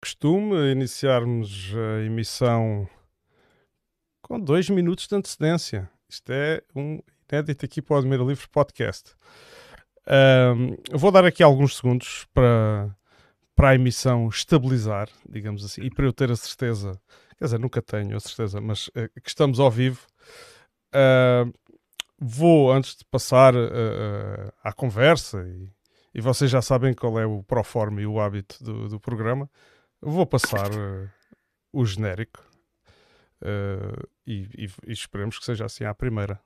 costume iniciarmos a emissão com dois minutos de antecedência. Isto é um inédito aqui para o Admira Livre Podcast. Um, vou dar aqui alguns segundos para, para a emissão estabilizar, digamos assim, e para eu ter a certeza, quer dizer, nunca tenho a certeza, mas uh, que estamos ao vivo. Uh, vou, antes de passar uh, à conversa, e, e, vocês já sabem qual é o proforme e o hábito do, do programa, vou passar o genérico e, e, e esperemos que seja assim à primeira.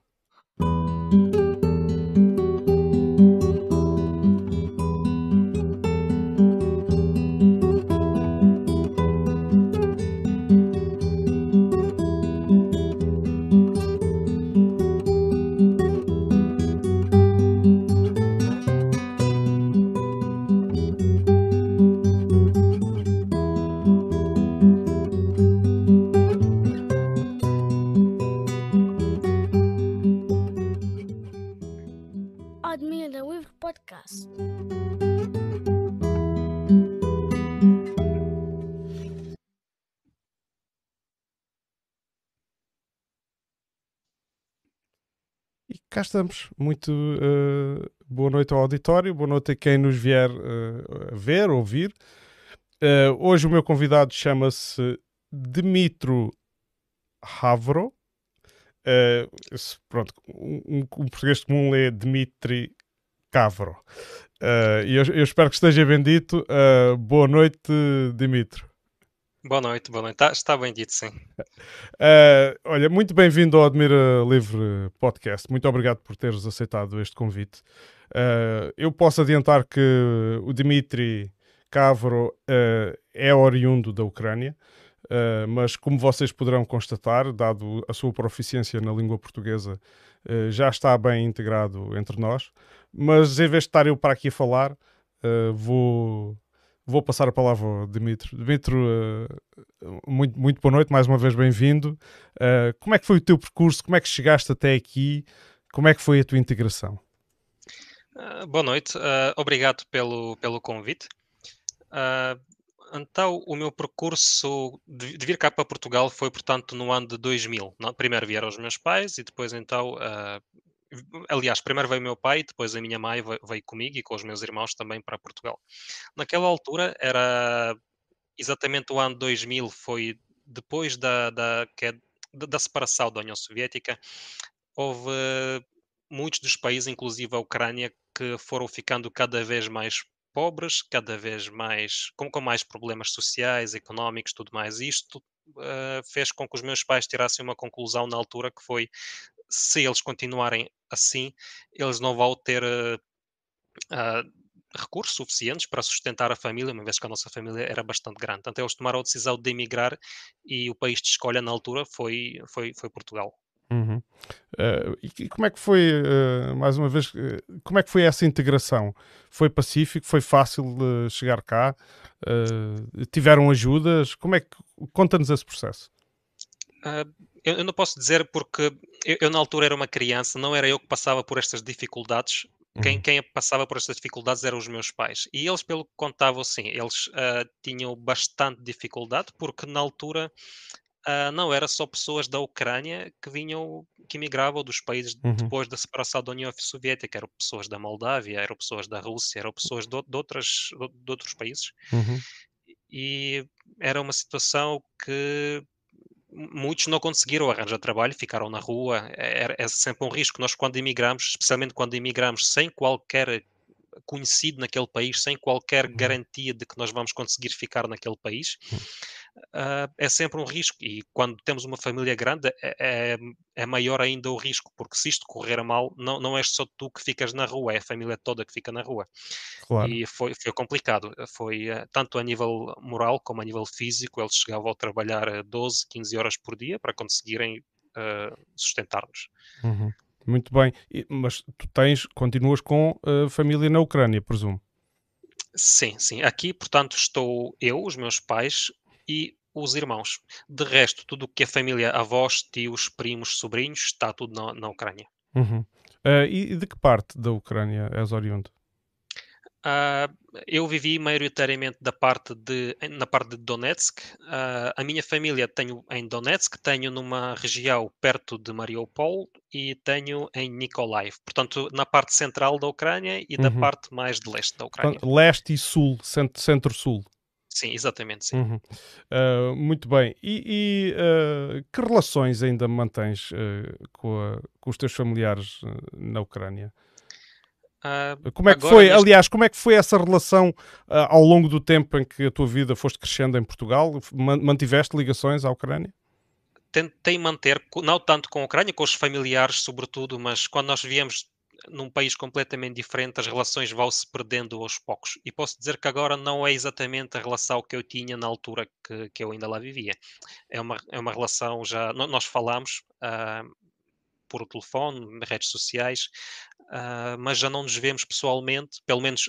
Estamos. Muito uh, boa noite ao auditório, boa noite a quem nos vier uh, ver, ouvir. Uh, hoje o meu convidado chama-se Dimitro Havro. Pronto, um, um, português comum lê Dimitri Cavro. e eu, eu, espero que esteja bendito. boa noite, Dimitro. Boa noite, boa noite. Está, está bem dito, sim. Uh, olha, muito bem-vindo ao Admira Livre Podcast. Muito obrigado por teres aceitado este convite. Uh, eu posso adiantar que o Dmitry Cavro uh, é oriundo da Ucrânia, mas como vocês poderão constatar, dado a sua proficiência na língua portuguesa, já está bem integrado entre nós. Mas em vez de estar eu para aqui a falar, vou Vou passar a palavra ao Dimitro. Dimitro, uh, muito, muito boa noite, mais uma vez bem-vindo. Uh, como é que foi o teu percurso? Como é que chegaste até aqui? Como é que foi a tua integração? Uh, boa noite, obrigado pelo, pelo convite. então, o meu percurso de, de, vir cá para Portugal foi, portanto, no ano de 2000. Primeiro vieram os meus pais e depois, então, aliás, primeiro veio meu pai, depois a minha mãe veio comigo e com os meus irmãos também para Portugal. Naquela altura era exatamente o ano 2000, foi depois da, da, da separação da União Soviética, houve muitos dos países, inclusive a Ucrânia, que foram ficando cada vez mais pobres, cada vez mais com, com mais problemas sociais, económicos, tudo mais. Isto uh, fez com que os meus pais tirassem uma conclusão na altura que foi se eles continuarem assim, eles não vão ter uh, uh, recursos suficientes para sustentar a família, uma vez que a nossa família era bastante grande. Portanto, eles tomaram a decisão de emigrar e o país de escolha na altura foi, foi, foi Portugal. Uhum. Uh, e como é que foi, uh, mais uma vez, uh, como é que foi essa integração? Foi pacífico? Foi fácil chegar cá? tiveram ajudas? Como é que, conta-nos esse processo. Eu, eu, não posso dizer porque eu, eu, na altura era uma criança, não era eu que passava por estas dificuldades. Quem, uhum. quem passava por estas dificuldades eram os meus pais. E eles, pelo que contavam, sim, eles uh, tinham bastante dificuldade, porque na altura uh, não era só pessoas da Ucrânia que vinham, que migravam dos países uhum. depois da separação da União Soviética, eram pessoas da Moldávia, eram pessoas da Rússia, eram pessoas de, de, outras, de, de outros países. Uhum. E era uma situação que muitos não conseguiram arranjar trabalho, ficaram na rua. É, é, sempre um risco. Nós, quando imigramos, especialmente quando imigramos sem qualquer conhecido naquele país, sem qualquer uhum. garantia de que nós vamos conseguir ficar naquele país, uh, é sempre um risco. E quando temos uma família grande, é, é, é, maior ainda o risco, porque se isto correr mal, não, não és só tu que ficas na rua, é a família toda que fica na rua. Claro. E foi, foi complicado. Foi uh, tanto a nível moral como a nível físico. Eles chegavam a trabalhar 12, 15 horas por dia para conseguirem uh, sustentar-nos. Uhum. Muito bem, mas tu tens, continuas com a família na Ucrânia, presumo. Sim, sim. Aqui, portanto, estou eu, os meus pais e os irmãos. De resto, tudo o que é família, avós, tios, primos, sobrinhos, está tudo na, na Ucrânia. Uhum. Uh, e de que parte da Ucrânia és oriundo? Uh, eu vivi maioritariamente da parte de, na parte de Donetsk. Uh, a minha família tenho em Donetsk, tenho numa região perto de Mariupol e tenho em Nikolaev. Portanto, na parte central da Ucrânia e uhum. da parte mais de leste da Ucrânia. Leste e sul, centro-sul. Sim, exatamente, sim. Uhum. Uh, muito bem. E, e uh, que relações ainda mantens uh, com, a, com, os teus familiares na Ucrânia? Como é que foi, neste... aliás, como é que foi essa relação ao longo do tempo em que a tua vida foste crescendo em Portugal? Mantiveste ligações à Ucrânia? Tentei manter, não tanto com a Ucrânia, com os familiares, sobretudo, mas quando nós viemos num país completamente diferente, as relações vão-se perdendo aos poucos. E posso dizer que agora não é exatamente a relação que eu tinha na altura que, que eu ainda lá vivia. É uma, é uma relação já. Nós falamos uh, por telefone, redes sociais, uh, mas já não nos vemos pessoalmente, pelo menos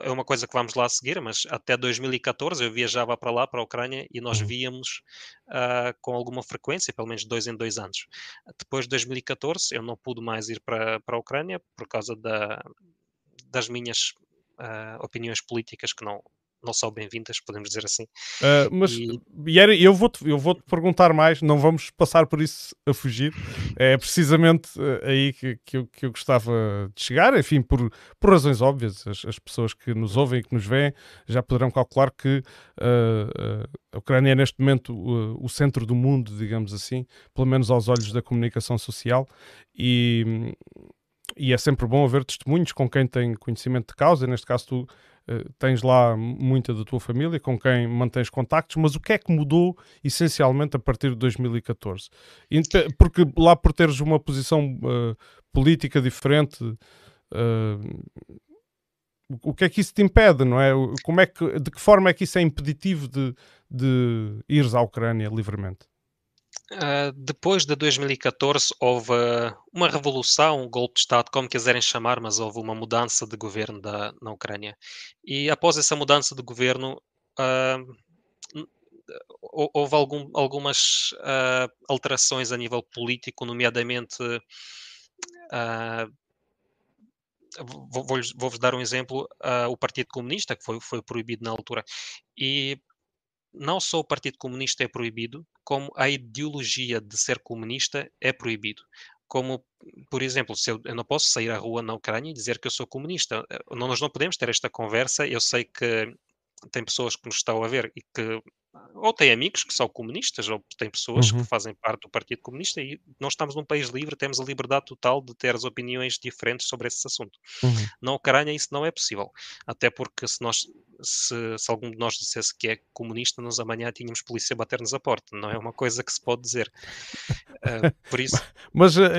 é uma coisa que vamos lá seguir, mas até 2014 eu viajava para lá, para a Ucrânia, e nós uhum. víamos uh, com alguma frequência, pelo menos dois em dois anos. Depois de 2014 eu não pude mais ir para, para a Ucrânia por causa da, das minhas uh, opiniões políticas que não, não são bem-vindas, podemos dizer assim. Uh, mas e... era, eu vou-te eu vou -te perguntar mais, não vamos passar por isso a fugir. É precisamente uh, aí que, que, eu, que eu gostava de chegar, enfim, por, por razões óbvias. As, as pessoas que nos ouvem e que nos veem já poderão calcular que uh, a Ucrânia é neste momento o, o centro do mundo, digamos assim, pelo menos aos olhos da comunicação social. E e é sempre bom haver testemunhos com quem tem conhecimento de causa. Neste caso, tu tens lá muita da tua família com quem mantens contactos, mas o que é que mudou essencialmente a partir de 2014? Porque lá por teres uma posição uh, política diferente, uh, o que é que isso te impede, não é? Como é que, de que forma é que isso é impeditivo de, de ires à Ucrânia livremente? Uh, depois de 2014 houve uma revolução, um golpe de Estado, como quiserem chamar, mas houve uma mudança de governo da, na Ucrânia. E após essa mudança de governo, uh, houve algum, algumas uh, alterações a nível político, nomeadamente. Vou-vos vou dar um exemplo: o Partido Comunista, que foi, foi proibido na altura. E não só o Partido Comunista é proibido, como a ideologia de ser comunista é proibido. Como, por exemplo, se eu, eu, não posso sair à rua na Ucrânia e dizer que eu sou comunista. Nós não podemos ter esta conversa. Eu sei que tem pessoas que nos estão a ver e que ou têm amigos que são comunistas, ou tem pessoas uhum. que fazem parte do Partido Comunista, e nós estamos num país livre, temos a liberdade total de ter as opiniões diferentes sobre esse assunto. Uhum. Na Ucrânia isso não é possível, até porque se nós se, se, algum de nós dissesse que é comunista, nós amanhã tínhamos polícia a bater-nos a porta. Não é uma coisa que se pode dizer. Uh, por isso. Mas uh,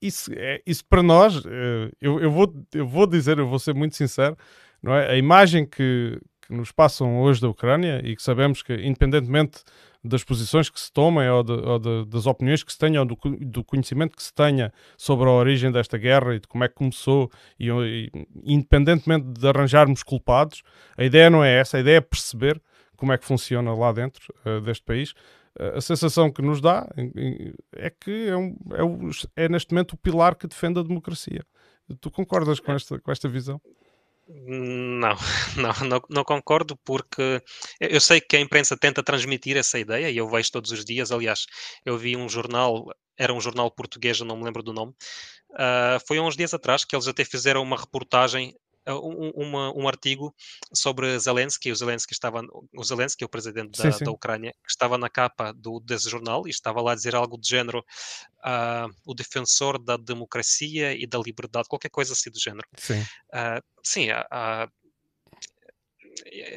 isso, é, isso para nós, uh, eu, eu, vou, eu vou dizer, eu vou ser muito sincero, não é? A imagem que, que nos passam hoje da Ucrânia e que sabemos que, independentemente das posições que se tomem ou, de, ou de, das opiniões que se tenham, ou do, do, conhecimento que se tenha sobre a origem desta guerra e de como é que começou, e, e, independentemente de arranjarmos culpados, a ideia não é essa, a ideia é perceber como é que funciona lá dentro uh, deste país. Uh, a sensação que nos dá é que é, um, é, o, é, neste momento o pilar que defende a democracia. Tu concordas com esta, com esta visão? Não, não, não, concordo porque eu sei que a imprensa tenta transmitir essa ideia e eu vejo todos os dias. Aliás, eu vi um jornal, era um jornal português, não me lembro do nome. Uh, foi há uns dias atrás que eles até fizeram uma reportagem um, uma, um artigo sobre Zelensky, o Zelensky estava, o Zelensky, o presidente da, sim, sim. da Ucrânia, que estava na capa do, desse jornal e estava lá a dizer algo do género uh, o defensor da democracia e da liberdade, qualquer coisa assim do género. Sim, uh, sim a, a,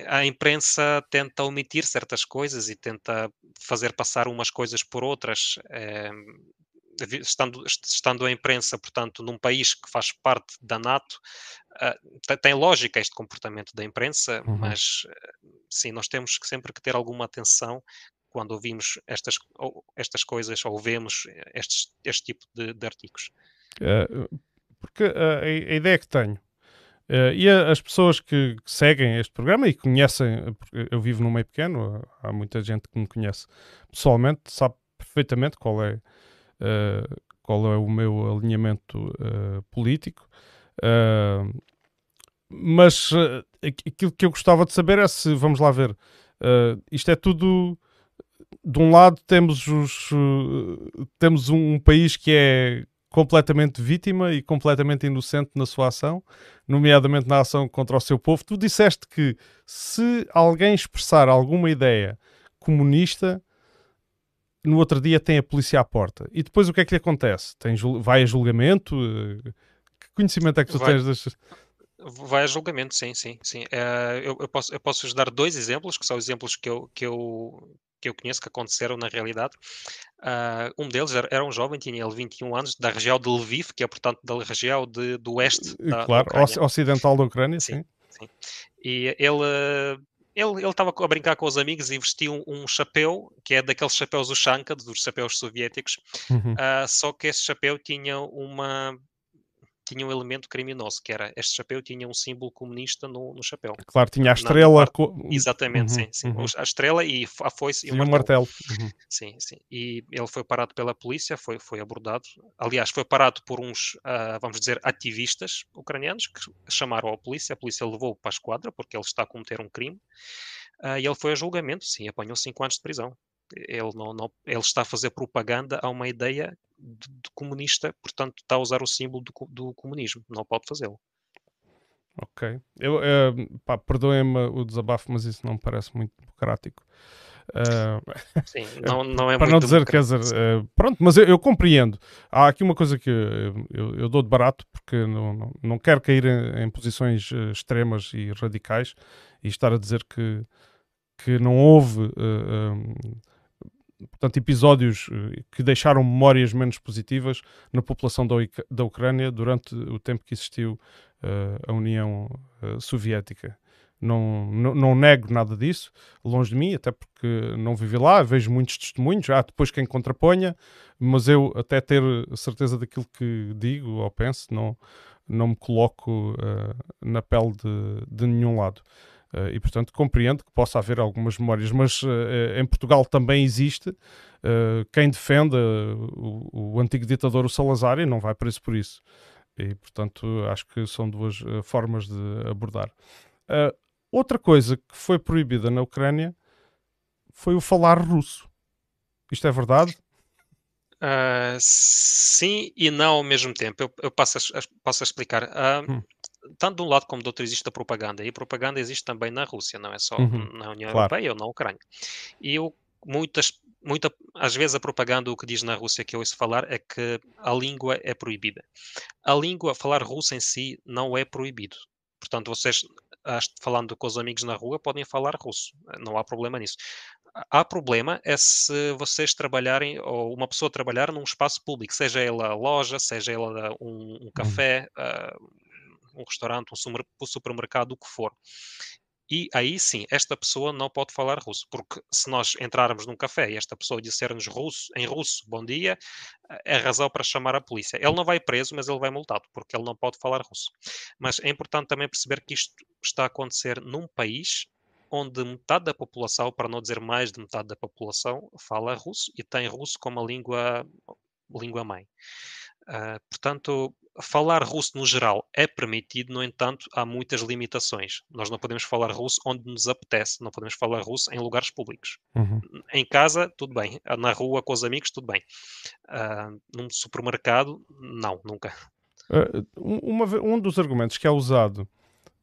a imprensa tenta omitir certas coisas e tenta fazer passar umas coisas por outras. Eh, estando, estando a imprensa, portanto, num país que faz parte da NATO, uh, tem lógica este comportamento da imprensa, uhum. mas uh, sim, nós temos que sempre que ter alguma atenção quando ouvimos estas, estas coisas ou vemos estes, este tipo de, de artigos. Uh, porque a, a, ideia que tenho Uh, e a, as pessoas que, que, seguem este programa e conhecem, eu vivo num meio pequeno, há muita gente que me conhece pessoalmente, sabe perfeitamente qual é uh, qual é o meu alinhamento uh, político. Uh, mas uh, aquilo que eu gostava de saber é se, vamos lá ver, uh, isto é tudo. De um lado temos, os, temos um país que é completamente vítima e completamente inocente na sua ação, nomeadamente na ação contra o seu povo. Tu disseste que se alguém expressar alguma ideia comunista, no outro dia tem a polícia à porta. E depois o que é que lhe acontece? Tem, vai a julgamento? Conhecimento é que tu vai, tens. Vai a julgamento, sim, sim, sim. Uh, eu, eu, posso, eu posso dar dois exemplos, que são exemplos que eu, que eu, que eu conheço que aconteceram na realidade. Uh, um deles era, era, um jovem, tinha ele 21 anos, da região de Lviv, que é, portanto, da região de, do oeste da, Claro, da ocidental da Ucrânia, sim. sim. sim. E ele ele estava a brincar com os amigos e vestia um, chapéu, que é daqueles chapéus Ushanka, dos chapéus soviéticos, uhum. uh, só que esse chapéu tinha uma tinha um elemento criminoso, que era este chapéu tinha um símbolo comunista no, no chapéu. Claro, tinha a estrela. Na, co... Exatamente, uhum, sim, sim. Uhum. A estrela e a foice e o martelo. martelo. Uhum. Sim, sim. E ele foi parado pela polícia, foi, foi abordado. Aliás, foi parado por uns, uh, vamos dizer, ativistas ucranianos que chamaram a polícia. A polícia levou-o para a esquadra porque ele está a cometer um crime. Uh, e ele foi a julgamento, sim, apanhou cinco anos de prisão. Ele, não, não, ele está a fazer propaganda a uma ideia de, de comunista, portanto está a usar o símbolo do, do comunismo, não pode fazê-lo. Ok. Eu, uh, perdoem-me o desabafo, mas isso não me parece muito democrático. Uh, Sim, não, não é Para não dizer, quer dizer, uh, pronto, mas eu, eu, compreendo. Há aqui uma coisa que eu, eu dou de barato, porque não, não, não quero cair em, em posições uh, extremas e radicais e estar a dizer que, que não houve portanto, episódios eh, que deixaram memórias menos positivas na população da, da Ucrânia durante o tempo que existiu uh, a União uh, Soviética. Não, não, não, nego nada disso, longe de mim, até porque não vivi lá, vejo muitos testemunhos, há depois quem contraponha, mas eu, até ter certeza daquilo que digo ou penso, não, não me coloco uh, na pele de, de nenhum lado. Uh, e, portanto, compreendo que possa haver algumas memórias, mas uh, em Portugal também existe uh, quem defenda o, o, antigo ditador, o Salazar, e não vai preso por isso. E, portanto, acho que são duas formas de abordar. outra coisa que foi proibida na Ucrânia foi o falar russo. Isto é verdade? sim e não ao mesmo tempo. Eu, eu passo, a, passo a explicar. Hum tanto de um lado como do outro existe a propaganda, e a propaganda existe também na Rússia, não é só uhum, na União claro. Europeia ou na Ucrânia. E eu, muitas, muita, às vezes a propaganda, o que diz na Rússia que eu ouço falar é que a língua é proibida. A língua, falar russo em si, não é proibido. Portanto, vocês, falando com os amigos na rua, podem falar russo, não há problema nisso. Há problema é se vocês trabalharem, ou uma pessoa trabalhar num espaço público, seja ela loja, seja ela um, um uhum. café, uh, um restaurante, um supermercado, o que for. E aí sim, esta pessoa não pode falar russo, porque se nós entrarmos num café e esta pessoa disser-nos russo, em russo, bom dia, é razão para chamar a polícia. Ele não vai preso, mas ele vai multado, porque ele não pode falar russo. Mas é importante também perceber que isto está a acontecer num país onde metade da população, para não dizer mais de metade da população, fala russo e tem russo como a língua, língua mãe. Uh, portanto, falar russo no geral é permitido, no entanto, há muitas limitações. Nós não podemos falar russo onde nos apetece, não podemos falar russo em lugares públicos. Uhum. Em casa, tudo bem. Na rua, com os amigos, tudo bem. Uh, num supermercado, não, nunca. Uh, uma, um dos argumentos que é usado,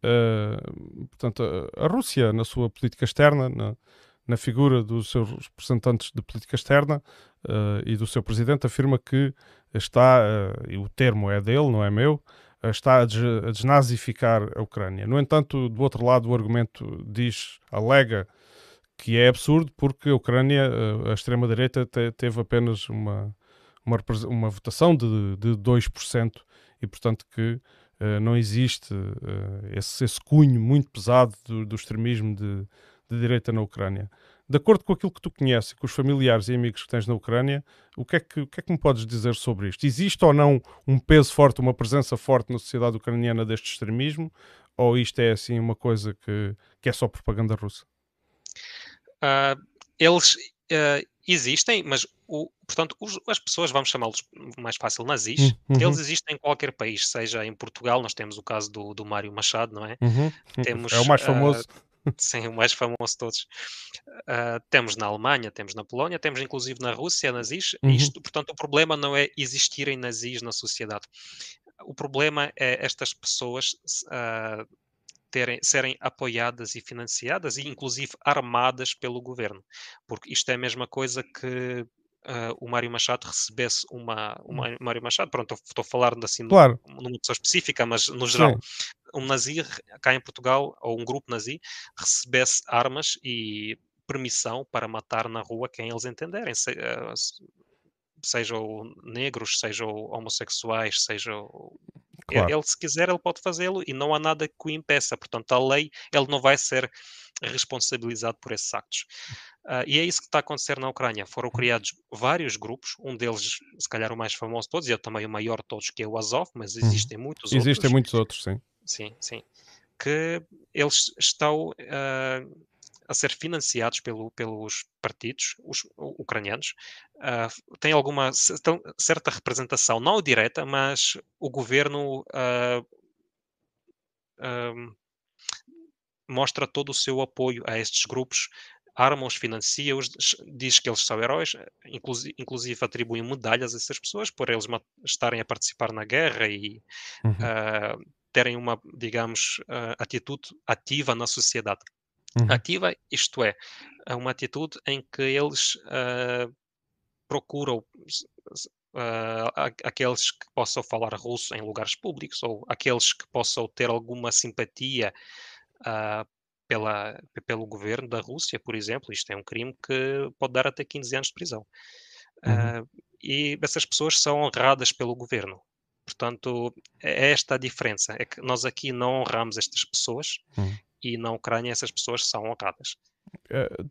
uh, portanto, a, Rússia, na sua política externa, na, na figura dos seus representantes de política externa e do seu presidente, afirma que está, uh, e o termo é dele, não é meu, uh, está a, des a, desnazificar a Ucrânia. No entanto, do outro lado, o argumento diz, alega que é absurdo porque a Ucrânia, uh, a extrema-direita, te teve apenas uma, uma, uma votação de, de 2% e, portanto, que não existe esse, esse, cunho muito pesado do, do extremismo de, de direita na Ucrânia. De acordo com aquilo que tu conheces, com os familiares e amigos que tens na Ucrânia, o que, é que, o que é que me podes dizer sobre isto? Existe ou não um peso forte, uma presença forte na sociedade ucraniana deste extremismo? Ou isto é assim uma coisa que, que é só propaganda russa? Uh, eles uh, Existem, mas o, portanto, os, as pessoas, vamos chamá-los mais fácil nazis, uhum. eles existem em qualquer país, seja em Portugal, nós temos o caso do, do Mário Machado, não é? Uhum. Temos, é o mais famoso. Uh, sim, o mais famoso de todos. Uh, temos na Alemanha, temos na Polónia, temos inclusive na Rússia nazis. Uhum. Isto, portanto, o problema não é existirem nazis na sociedade. O problema é estas pessoas uh, terem, serem apoiadas e financiadas e inclusive armadas pelo governo, porque isto é a mesma coisa que Uh, o Mário Machado recebesse uma, uma hum. Mário Machado, pronto, estou a falar assim claro. numa pessoa específica, mas no geral, Sim. um nazi cá em Portugal, ou um grupo nazi, recebesse armas e permissão para matar na rua quem eles entenderem, se, uh, sejam negros, sejam homossexuais, sejam Claro. Ele, se quiser, ele pode fazê-lo e não há nada que o impeça. Portanto, a lei, ele não vai ser responsabilizado por esses actos. Uh, e é isso que está a acontecer na Ucrânia. Foram uhum. criados vários grupos, um deles, se calhar, o mais famoso de todos, e é também o maior de todos, que é o Azov, mas uhum. existem uhum. muitos existem outros. Existem muitos outros, sim. Sim, sim. Que eles estão. Uh, a ser financiados pelo, pelos partidos os, ucranianos, uh, tem alguma certa representação, não direta, mas o governo uh, uh, mostra todo o seu apoio a estes grupos, arma-os, financia-os, diz que eles são heróis, inclusive, inclusive atribuem medalhas a essas pessoas por eles estarem a participar na guerra e uhum. terem uma, digamos, atitude ativa na sociedade. Uhum. Ativa, isto é, é uma atitude em que eles uh, procuram uh, aqueles que possam falar russo em lugares públicos ou aqueles que possam ter alguma simpatia uh, pela, pelo governo da Rússia, por exemplo. Isto é um crime que pode dar até 15 anos de prisão. Uhum. e essas pessoas são honradas pelo governo. Portanto, é esta a diferença. É que nós aqui não honramos estas pessoas uhum e na Ucrânia essas pessoas são honradas. Uh,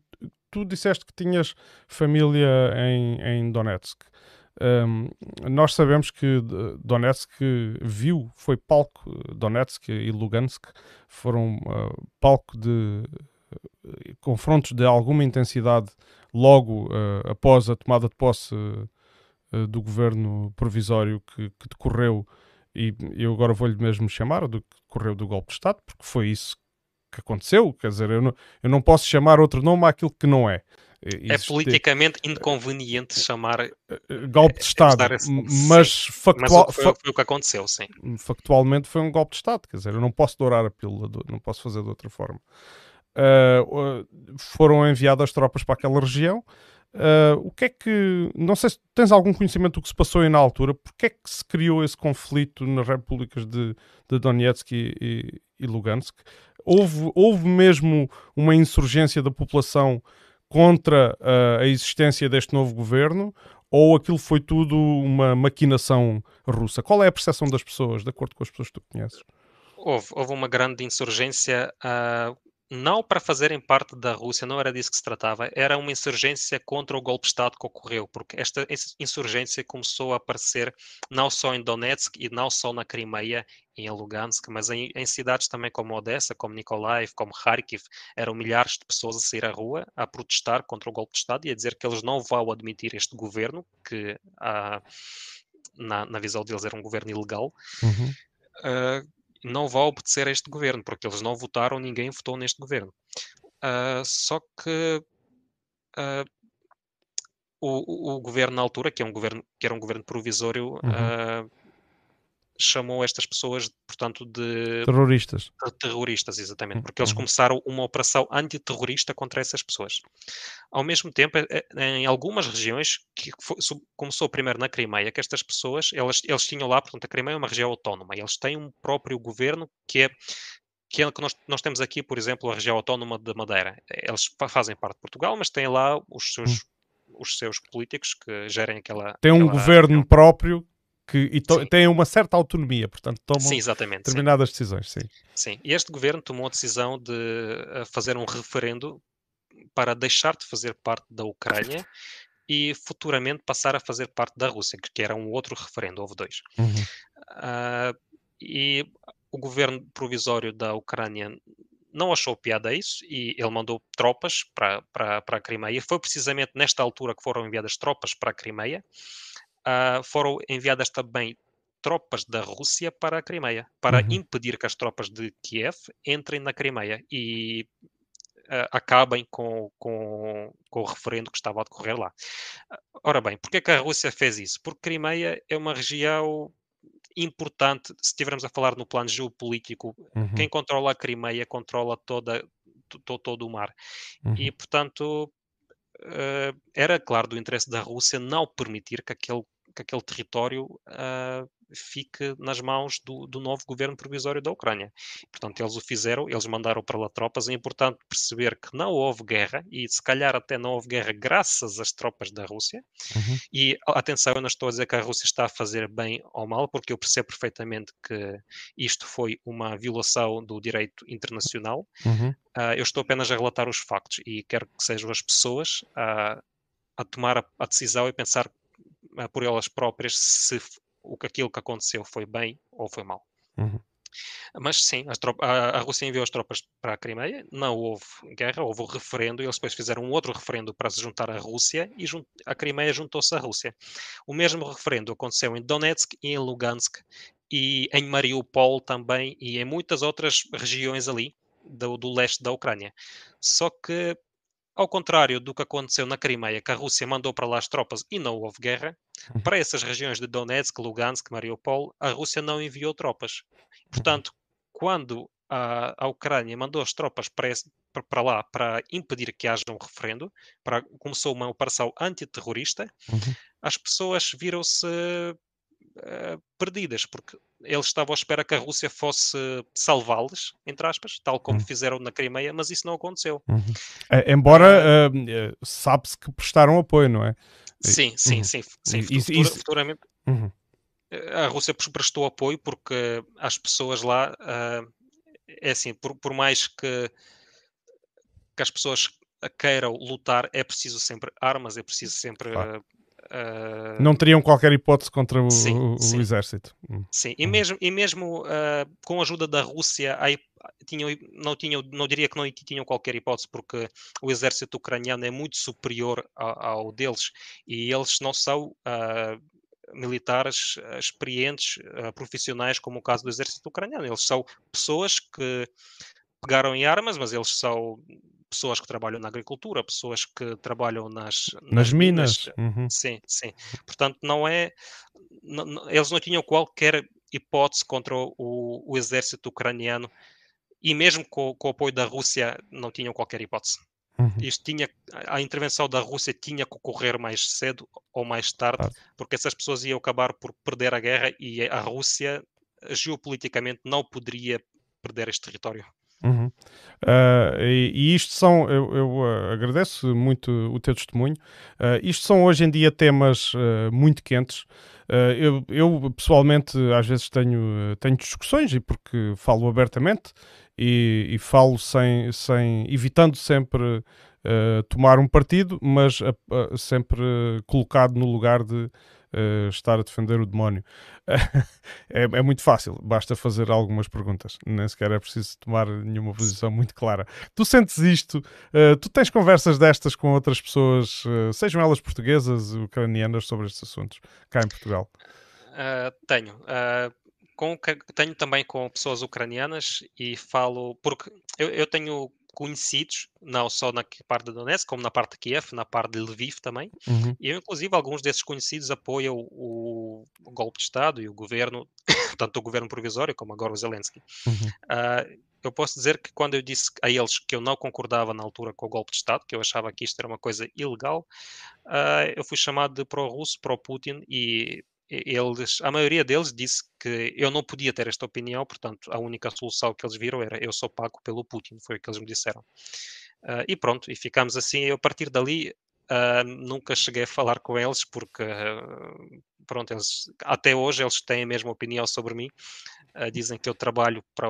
tu disseste que tinhas família em, em Donetsk. Um, nós sabemos que Donetsk viu, foi palco, Donetsk e Lugansk foram uh, palco de uh, confrontos de alguma intensidade logo uh, após a tomada de posse do governo provisório que, que decorreu, e eu agora vou-lhe mesmo chamar, do que decorreu do golpe de Estado, porque foi isso que aconteceu, quer dizer, eu não, eu não posso chamar outro nome àquilo que não é. É politicamente inconveniente chamar eh, eh, golpe de Estado, mas, factual, mas foi, foi, o que aconteceu, sim. Factualmente foi um golpe de Estado, quer dizer, eu não posso dourar a pílula, não posso fazer de outra forma. Uh, foram enviadas tropas para aquela região. Uh, o que é que. Não sei se tens algum conhecimento do que se passou aí na altura, porque é que se criou esse conflito nas repúblicas de, de Donetsk e, e, e Lugansk? Houve, houve mesmo uma insurgência da população contra uh, a existência deste novo governo ou aquilo foi tudo uma maquinação russa? Qual é a percepção das pessoas, de acordo com as pessoas que tu conheces? Houve, houve uma grande insurgência uh, não para fazerem parte da Rússia, não era disso que se tratava, era uma insurgência contra o golpe de Estado que ocorreu, porque esta insurgência começou a aparecer não só em Donetsk e não só na Crimeia e em Lugansk, mas em, em cidades também como Odessa, como Nikolaev, como Kharkiv, eram milhares de pessoas a sair à rua a protestar contra o golpe de Estado e a dizer que eles não vão admitir este governo, que ah, na, na visão deles era um governo ilegal. Uhum. Uh, não vai obedecer a este governo, porque eles não votaram, ninguém votou neste governo. Uh, só que uh, o, o, governo na altura, que, é um governo, que era um governo provisório, uhum. uh, chamou estas pessoas, portanto, de terroristas. De terroristas, exatamente, porque eles uhum. começaram uma operação antiterrorista contra essas pessoas. Ao mesmo tempo, eh, eh, em algumas regiões, que foi, começou primeiro na Crimeia, que estas pessoas, elas, eles tinham lá, portanto, a Crimeia é uma região autónoma, eles têm um próprio governo que é que é que nós, nós temos aqui, por exemplo, a região autónoma de Madeira. Eles fazem parte de Portugal, mas têm lá os seus, hum. os seus políticos que gerem aquela. Tem um aquela governo região. próprio que e têm uma certa autonomia, portanto tomam sim, determinadas sim. decisões. Sim. sim, e este governo tomou a decisão de eh, fazer um referendo para deixar de fazer parte da Ucrânia e futuramente passar a fazer parte da Rússia, que era um outro referendo, houve dois. Uhum. Uh, e o governo provisório da Ucrânia não achou piada a isso e ele mandou tropas para, para, para a Crimeia. Foi precisamente nesta altura que foram enviadas tropas para a Crimeia. Uh, foram enviadas também tropas da Rússia para a Crimeia, para uhum. impedir que as tropas de Kiev entrem na Crimeia e uh, acabem com, com, com, o referendo que estava a decorrer lá. Ora bem, porquê que a Rússia fez isso? Porque Crimeia é uma região importante, se estivermos a falar no plano geopolítico, uhum. quem controla a Crimeia controla toda, todo, todo o mar. Uhum. E, portanto, uh, era claro do interesse da Rússia não permitir que aquele, que aquele território uh, fique nas mãos do, do, novo governo provisório da Ucrânia. Portanto, eles o fizeram, eles mandaram para lá tropas. É importante perceber que não houve guerra e, se calhar, até não houve guerra graças às tropas da Rússia. Uhum. E atenção, eu não estou a dizer que a Rússia está a fazer bem ou mal, porque eu percebo perfeitamente que isto foi uma violação do direito internacional. Uhum. Uh, eu estou apenas a relatar os factos e quero que sejam as pessoas a, a tomar a, a decisão e pensar por elas próprias se o que aquilo que aconteceu foi bem ou foi mal. Uhum. Mas sim, a, a, Rússia enviou as tropas para a Crimeia, não houve guerra, houve o referendo, e eles depois fizeram um outro referendo para se juntar à Rússia, e a Crimeia juntou-se à Rússia. O mesmo referendo aconteceu em Donetsk e em Lugansk, e em Mariupol também, e em muitas outras regiões ali, do, do leste da Ucrânia. Só que ao contrário do que aconteceu na Crimeia, que a Rússia mandou para lá as tropas e não houve guerra, uhum. para essas regiões de Donetsk, Lugansk, Mariupol, a Rússia não enviou tropas. Portanto, quando a, a Ucrânia mandou as tropas para, esse, para, lá para impedir que haja um referendo, para, começou uma operação antiterrorista, uhum. as pessoas viram-se uh, perdidas, porque eles estavam à espera que a Rússia fosse salvá-los, entre aspas, tal como uhum. fizeram na Crimeia, mas isso não aconteceu. Uhum. É, embora uh, sabe-se que prestaram apoio, não é? Sim, sim, uhum. sim. sim. Futura, isso... Futuramente uhum. a Rússia prestou apoio porque as pessoas lá, é assim, por, por mais que, que as pessoas queiram lutar, é preciso sempre armas, é preciso sempre claro. Uh... Não teriam qualquer hipótese contra o, sim, o, sim. exército. Hum. Sim, e hum. mesmo, e mesmo uh, com a ajuda da Rússia, aí, tinham, não, tinham, não diria que não tinham qualquer hipótese, porque o exército ucraniano é muito superior ao, ao deles e eles não são. Uh, militares experientes, profissionais, como o caso do exército ucraniano. Eles são pessoas que pegaram em armas, mas eles são pessoas que trabalham na agricultura, pessoas que trabalham nas, nas, nas minas. minas. Uhum. Sim, sim. Portanto, não é. Não, eles não tinham qualquer hipótese contra o, o exército ucraniano e mesmo com, com, o apoio da Rússia não tinham qualquer hipótese. Uhum. Isto tinha, a intervenção da Rússia tinha que ocorrer mais cedo ou mais tarde, porque essas pessoas iam acabar por perder a guerra e a Rússia geopoliticamente não poderia perder este território. Uhum. Uh, e, e, isto são, eu, eu uh, agradeço muito o teu testemunho. Uh, isto são hoje em dia temas muito quentes. Eu, eu, pessoalmente às vezes tenho, tenho discussões e porque falo abertamente e, e falo sem, sem evitando sempre tomar um partido, mas sempre colocado no lugar de uh, estar a defender o demónio. é, é, muito fácil, basta fazer algumas perguntas, nem sequer é preciso tomar nenhuma posição muito clara. Tu sentes isto? Uh, tu tens conversas destas com outras pessoas, uh, sejam elas portuguesas, ucranianas, sobre estes assuntos, cá em Portugal? tenho. Com, tenho também com pessoas ucranianas e falo, porque eu, eu tenho conhecidos, não só na parte de Donetsk, como na parte de Kiev, na parte de Lviv também. Uhum. E inclusive, alguns desses conhecidos apoiam o, o, golpe de Estado e o governo, tanto o governo provisório como agora o Zelensky. Uhum. Uh, eu posso dizer que quando eu disse a eles que eu não concordava na altura com o golpe de Estado, que eu achava que isto era uma coisa ilegal, uh, eu fui chamado de pró-russo, pró-Putin e eles, a maioria deles disse que eu não podia ter esta opinião, portanto, a única solução que eles viram era eu sou pago pelo Putin, foi o que eles me disseram. Uh, e pronto, e ficamos assim. Eu, a partir dali, uh, nunca cheguei a falar com eles, porque, uh, pronto, eles, até hoje eles têm a mesma opinião sobre mim. dizem que eu trabalho para,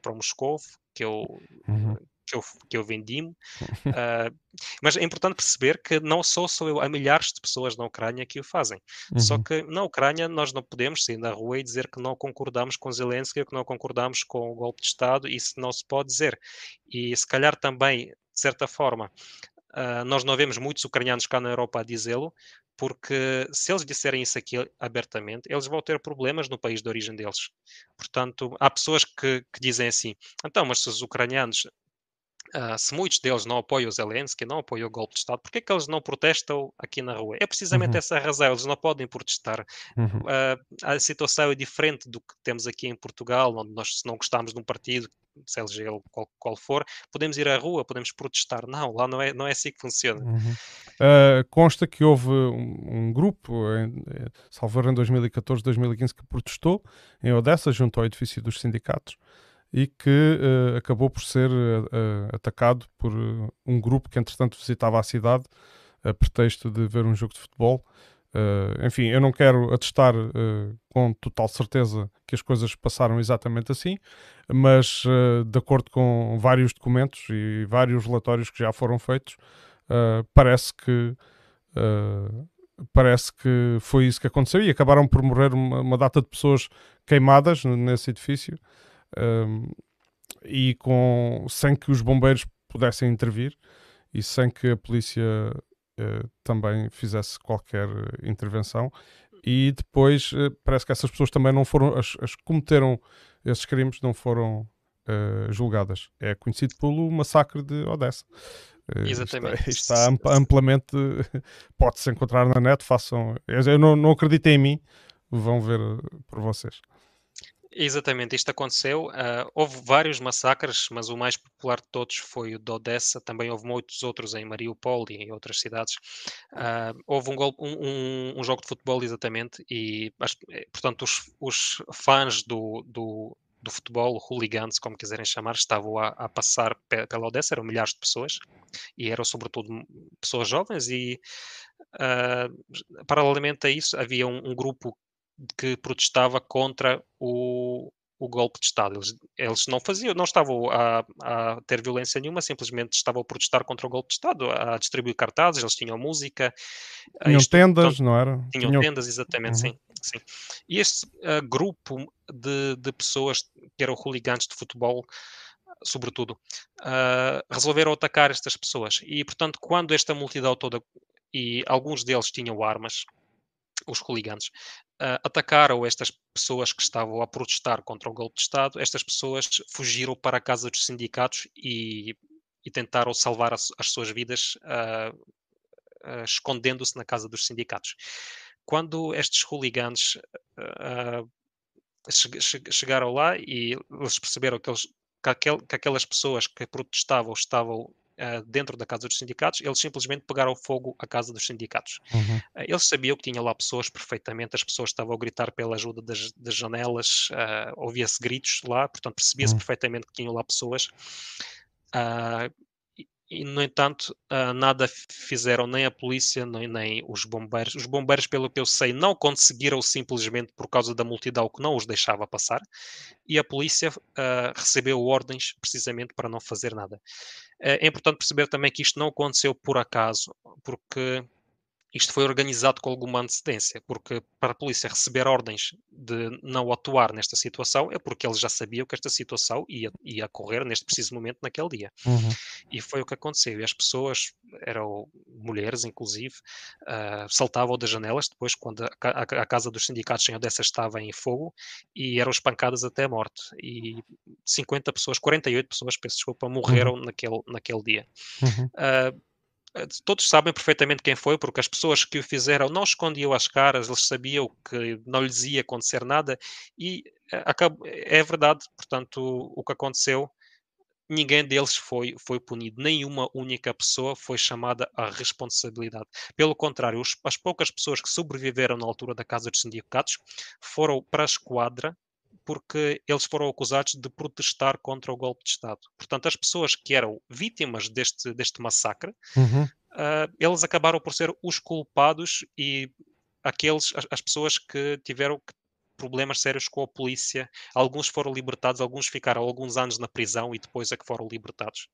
para, Moscou, que eu, uhum. Que eu, que eu vendi-me. Uh, mas é importante perceber que não só sou eu, há milhares de pessoas na Ucrânia que o fazem. Uhum. Só que na Ucrânia nós não podemos sair na rua e dizer que não concordamos com Zelensky, que não concordamos com o golpe de Estado, isso não se pode dizer. E se calhar também, de certa forma, uh, nós não vemos muitos ucranianos cá na Europa a dizê-lo, porque se eles disserem isso aqui abertamente, eles vão ter problemas no país de origem deles. Portanto, há pessoas que, que dizem assim: então, mas se os ucranianos Uh, se muitos deles não apoiam o Zelensky, não apoiam o golpe de Estado, por que, é que eles não protestam aqui na rua? É precisamente uhum. essa razão, eles não podem protestar. Uhum. Uh, a situação é diferente do que temos aqui em Portugal, onde nós, se não gostamos de um partido, seja ele qual, qual, for, podemos ir à rua, podemos protestar. Não, lá não é, não é assim que funciona. Uhum. Uh, consta que houve um, um grupo, em, salvo em 2014, 2015, que protestou em Odessa, junto ao edifício dos sindicatos e que uh, acabou por ser uh, atacado por um grupo que, entretanto, visitava a cidade a pretexto de ver um jogo de futebol. enfim, eu não quero atestar com total certeza que as coisas passaram exatamente assim, mas de acordo com vários documentos e vários relatórios que já foram feitos, parece que parece que foi isso que aconteceu e acabaram por morrer uma, uma data de pessoas queimadas nesse edifício um, e com, sem que os bombeiros pudessem intervir e sem que a polícia uh, também fizesse qualquer intervenção. E depois uh, parece que essas pessoas também não foram, as, as que cometeram esses crimes não foram uh, julgadas. É conhecido pelo massacre de Odessa. Exatamente. Está, está amplamente. Pode-se encontrar na net. Façam. Eu não, não acredito em mim. Vão ver por vocês. Exatamente, isto aconteceu. Uh, houve vários massacres, mas o mais popular de todos foi o de Odessa. Também houve muitos outros em Mariupol e em outras cidades. Uh, houve um, um, um, jogo de futebol, exatamente, e eh, portanto os, os fãs do, do, do, futebol, hooligans, como quiserem chamar, estavam a, a passar pela Odessa. Eram milhares de pessoas e eram sobretudo pessoas jovens. E uh, paralelamente a isso, havia um, um grupo que protestava contra o, o golpe de Estado. Eles, eles não faziam, não estavam a, a, ter violência nenhuma, simplesmente estavam a protestar contra o golpe de Estado, a distribuir cartazes, eles tinham música. Tinham isto, tendas, não era? Tinham, tinham... tendas, exatamente, uhum. sim, sim. E este uh, grupo de, de pessoas que eram hooligans de futebol, sobretudo, uh, resolveram atacar estas pessoas. E, portanto, quando esta multidão toda, e alguns deles tinham armas, os hooligans, uh, atacaram estas pessoas que estavam a protestar contra o golpe de Estado. Estas pessoas fugiram para a casa dos sindicatos e, e tentaram salvar as, as suas vidas uh, uh, escondendo-se na casa dos sindicatos. Quando estes hooligans che chegaram lá e eles perceberam que, eles, que, aquel, que aquelas pessoas que protestavam estavam dentro da casa dos sindicatos, eles simplesmente pegaram fogo à casa dos sindicatos. Uhum. Uh, eles sabiam que tinha lá pessoas perfeitamente, as pessoas estavam a gritar pela ajuda das, das janelas, uh, ouvia-se gritos lá, portanto percebia-se uhum. perfeitamente que tinham lá pessoas. Uh, e, no entanto, uh, nada fizeram nem a polícia nem, nem, os bombeiros. Os bombeiros, pelo que eu sei, não conseguiram simplesmente por causa da multidão que não os deixava passar, e a polícia uh, recebeu ordens precisamente para não fazer nada. É importante perceber também que isto não aconteceu por acaso, porque isto foi organizado com alguma antecedência, porque para a polícia receber ordens de não atuar nesta situação é porque eles já sabiam que esta situação ia, ia ocorrer neste preciso momento, naquele dia. Uhum. E foi o que aconteceu. E as pessoas, eram mulheres inclusive, uh, saltavam das janelas depois quando a, a, a, casa dos sindicatos em Odessa estava em fogo e eram espancadas até a morte. E 50 pessoas, 48 pessoas, peço desculpa, morreram uhum. naquele, naquele dia. Uhum. Uh, todos sabem perfeitamente quem foi, porque as pessoas que o fizeram não escondiam as caras, eles sabiam que não lhes ia acontecer nada e eh, é verdade, portanto, o que aconteceu, ninguém deles foi, foi punido, nenhuma única pessoa foi chamada à responsabilidade. Pelo contrário, as poucas pessoas que sobreviveram na altura da Casa dos Sindicatos foram para a esquadra porque eles foram acusados de protestar contra o golpe de Estado. Portanto, as pessoas que eram vítimas deste, deste massacre, uhum. uh, eles acabaram por ser os culpados e aqueles, as, as pessoas que tiveram problemas sérios com a polícia. Alguns foram libertados, alguns ficaram alguns anos na prisão e depois é que foram libertados.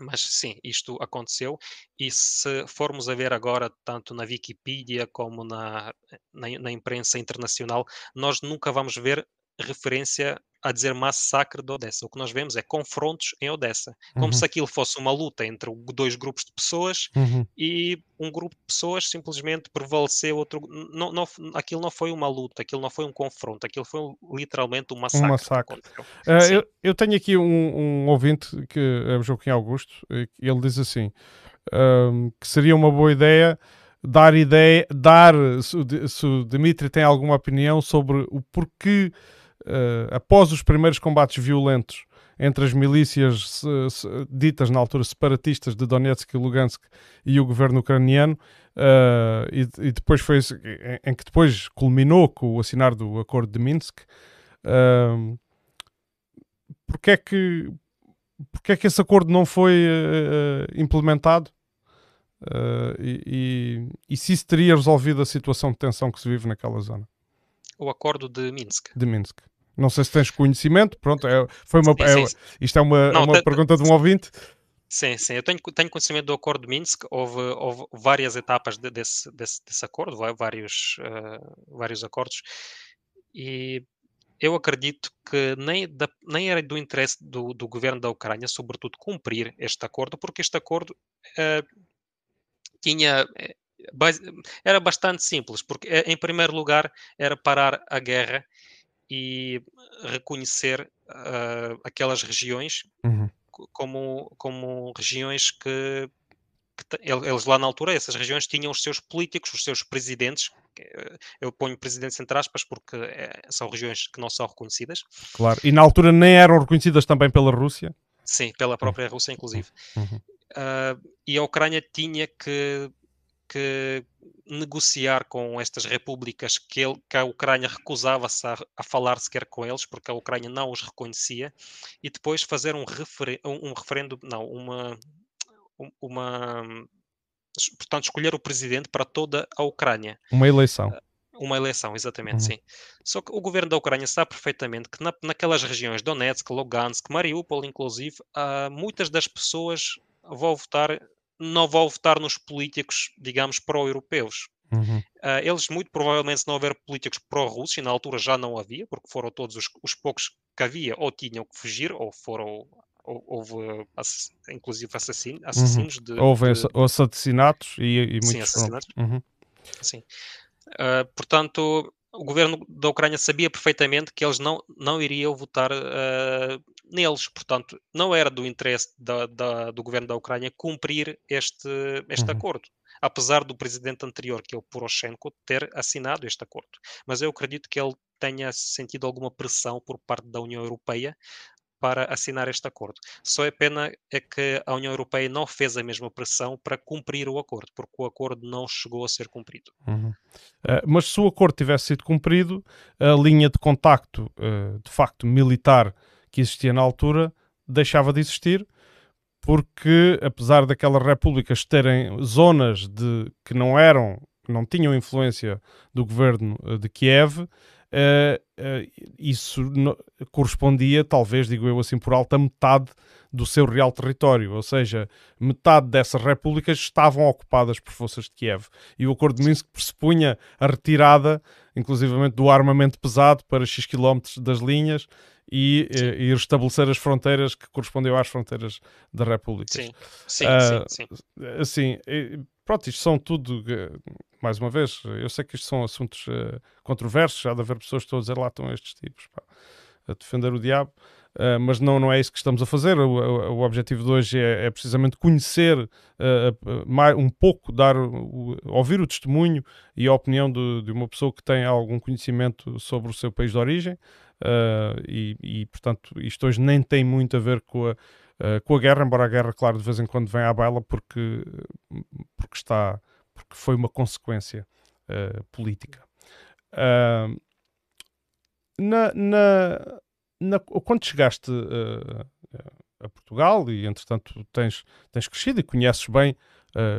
Mas sim, isto aconteceu, e se formos a ver agora, tanto na Wikipedia como na, na, na imprensa internacional, nós nunca vamos ver referência a dizer massacre de Odessa. O que nós vemos é confrontos em Odessa, como Uhum. se aquilo fosse uma luta entre dois grupos de pessoas Uhum. e um grupo de pessoas simplesmente prevaleceu outro. Não, não, aquilo não foi uma luta, aquilo não foi um confronto, aquilo foi literalmente um massacre. Um massacre. Uh, eu, eu tenho aqui um, um ouvinte que é o Joaquim Augusto, e ele diz assim: um, que seria uma boa ideia dar ideia, dar se, se o Dimitri tem alguma opinião sobre o porquê, uh, após os primeiros combates violentos entre as milícias ditas na altura separatistas de Donetsk e Lugansk e o governo ucraniano, uh, e, e depois foi em, em que depois culminou com o assinar do acordo de Minsk. um, porque é que porque é que esse acordo não foi eh, implementado Eh, e, e, e se isso teria resolvido a situação de tensão que se vive naquela zona O acordo de Minsk. de Minsk não sei se tens conhecimento pronto é, foi uma Sim, é- isto é uma, Não, é uma pergunta de um ouvinte Sim, sim, eu tenho, tenho conhecimento do acordo de Minsk, houve, houve várias etapas de- desse, desse, desse acordo, vários, eh, vários acordos, e eu acredito que nem, da- nem era do interesse do, do governo da Ucrânia, sobretudo, cumprir este acordo, porque este acordo eh, tinha. Era bastante simples, porque, eh, em primeiro lugar, era parar a guerra e reconhecer ah, aquelas regiões Uhum. co- como, como regiões que, que eles lá na altura, essas regiões tinham os seus políticos, os seus presidentes, eh, eu ponho presidentes entre aspas porque eh, são regiões que não são reconhecidas, claro e na altura nem eram reconhecidas também pela Rússia sim, pela própria Rússia inclusive. Uhum. Ah, e a Ucrânia tinha que, que negociar com estas repúblicas que, ele- que a Ucrânia recusava-se a, a falar sequer com eles, porque a Ucrânia não os reconhecia, e depois fazer um, referen- um, um referendo, não, uma, um- uma, portanto, escolher o presidente para toda a Ucrânia. uma eleição Uma eleição, exatamente, Uhum. sim. Só que o governo da Ucrânia sabe perfeitamente que na- naquelas regiões, Donetsk, Lugansk, Mariupol, inclusive, há muitas das pessoas vão votar, não vão votar nos políticos, digamos, pró-europeus. Uhum. Ah, eles, muito provavelmente, se não houver políticos pró-russos, e na altura já não havia, porque foram todos os, os poucos que havia, ou tinham que fugir, ou foram. ou- Houve, ass- inclusive, assassino, assassinos de, houve de- assa- assassinatos e, e Sim, muitos foram- assassinatos. Uhum. Sim. Ah, portanto, o governo da Ucrânia sabia perfeitamente que eles não, não iriam votar ah, neles. Portanto, não era do interesse da- da- do governo da Ucrânia cumprir este, este Uhum. acordo. Apesar do presidente anterior, que é o Poroshenko, ter assinado este acordo. Mas eu acredito que ele tenha sentido alguma pressão por parte da União Europeia para assinar este acordo. Só é pena é que a União Europeia não fez a mesma pressão para cumprir o acordo, porque o acordo não chegou a ser cumprido. Uhum. Uh, mas se o acordo tivesse sido cumprido, a linha de contacto, uh, de facto, militar que existia na altura, deixava de existir, porque apesar daquelas repúblicas terem zonas de, que não eram, não tinham influência do governo uh, de Kiev, uh, uh, isso no- correspondia, talvez, digo eu assim por alto, a metade do seu real território, ou seja, metade dessas repúblicas estavam ocupadas por forças de Kiev. E o Acordo de Minsk pressupunha a retirada, inclusivamente, do armamento pesado para X quilómetros das linhas e, eh, e restabelecer as fronteiras que correspondiam às fronteiras das repúblicas. Sim, sim, Ah, sim, sim. Assim, pronto, isto são tudo, eh, mais uma vez, eu sei que isto são assuntos eh, controversos, já de haver pessoas que estão a dizer lá estão estes tipos pá, a defender o diabo, eh, mas não, não é isso que estamos a fazer. O, o- o objetivo de hoje é, é precisamente conhecer eh, mais, um pouco, dar, o- ouvir o testemunho e a opinião de, de uma pessoa que tem algum conhecimento sobre o seu país de origem. e, e, portanto, isto hoje nem tem muito a ver com a, eh, com a guerra, embora a guerra, claro, de vez em quando vem à baila porque, porque está porque foi uma consequência eh, política. Ah, na, na, na- quando chegaste eh, a Portugal e entretanto tens, tens crescido e conheces bem,